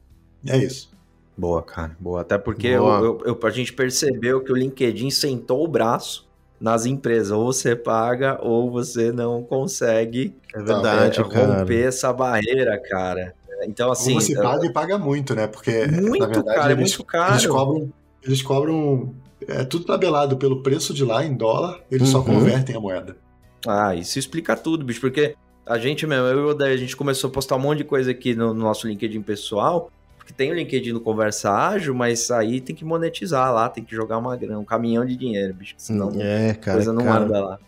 É isso. Boa, cara. Boa. Até porque Boa. Eu, eu, eu, a gente percebeu que o LinkedIn sentou o braço nas empresas. Ou você paga ou você não consegue é verdade, é, romper essa barreira, cara. Então, assim. Ou você paga e paga muito, né? Porque, muito, na verdade, cara, é eles, é muito caro. Eles cobram, eles cobram é tudo tabelado pelo preço de lá em dólar, eles uhum. só convertem a moeda. Ah, isso explica tudo, bicho, porque a gente mesmo, eu e o Odair, a gente começou a postar um monte de coisa aqui no, no nosso LinkedIn pessoal, porque tem o LinkedIn no Conversa Ágil, mas aí tem que monetizar lá, tem que jogar uma grana, um caminhão de dinheiro, bicho, senão é, cara, coisa não cara. anda lá.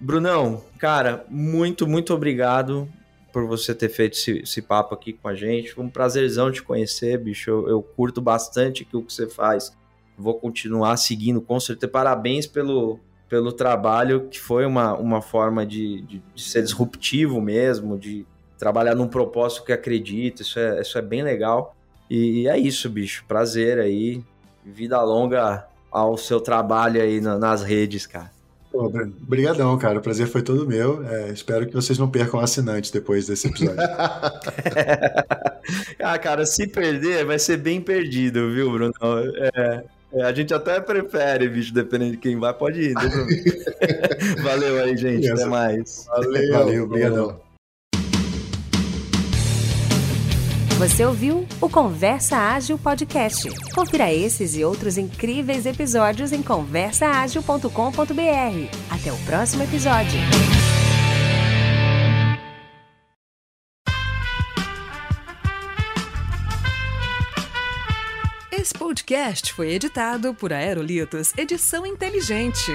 Brunão, cara, muito, muito obrigado por você ter feito esse, esse, papo aqui com a gente. Foi um prazerzão te conhecer, bicho. Eu, eu curto bastante aquilo que você faz vou continuar seguindo com certeza. Parabéns pelo, pelo trabalho, que foi uma, uma forma de, de, de, ser disruptivo mesmo, de trabalhar num propósito que acredita. Isso é, isso é bem legal. E, e é isso, bicho. Prazer aí. Vida longa ao seu trabalho aí na, nas redes, cara. Obrigadão, cara. O prazer foi todo meu. É, espero que vocês não percam assinantes depois desse episódio. ah, cara, se perder, vai ser bem perdido, viu, Bruno? É, é, a gente até prefere, bicho, dependendo de quem vai, pode ir. Valeu aí, gente. Até mais. Valeu, Valeu obrigadão. Você ouviu o Conversa Ágil Podcast. Confira esses e outros incríveis episódios em conversaagil.com.br. Até o próximo episódio. Esse podcast foi editado por Aerolitos Edição Inteligente.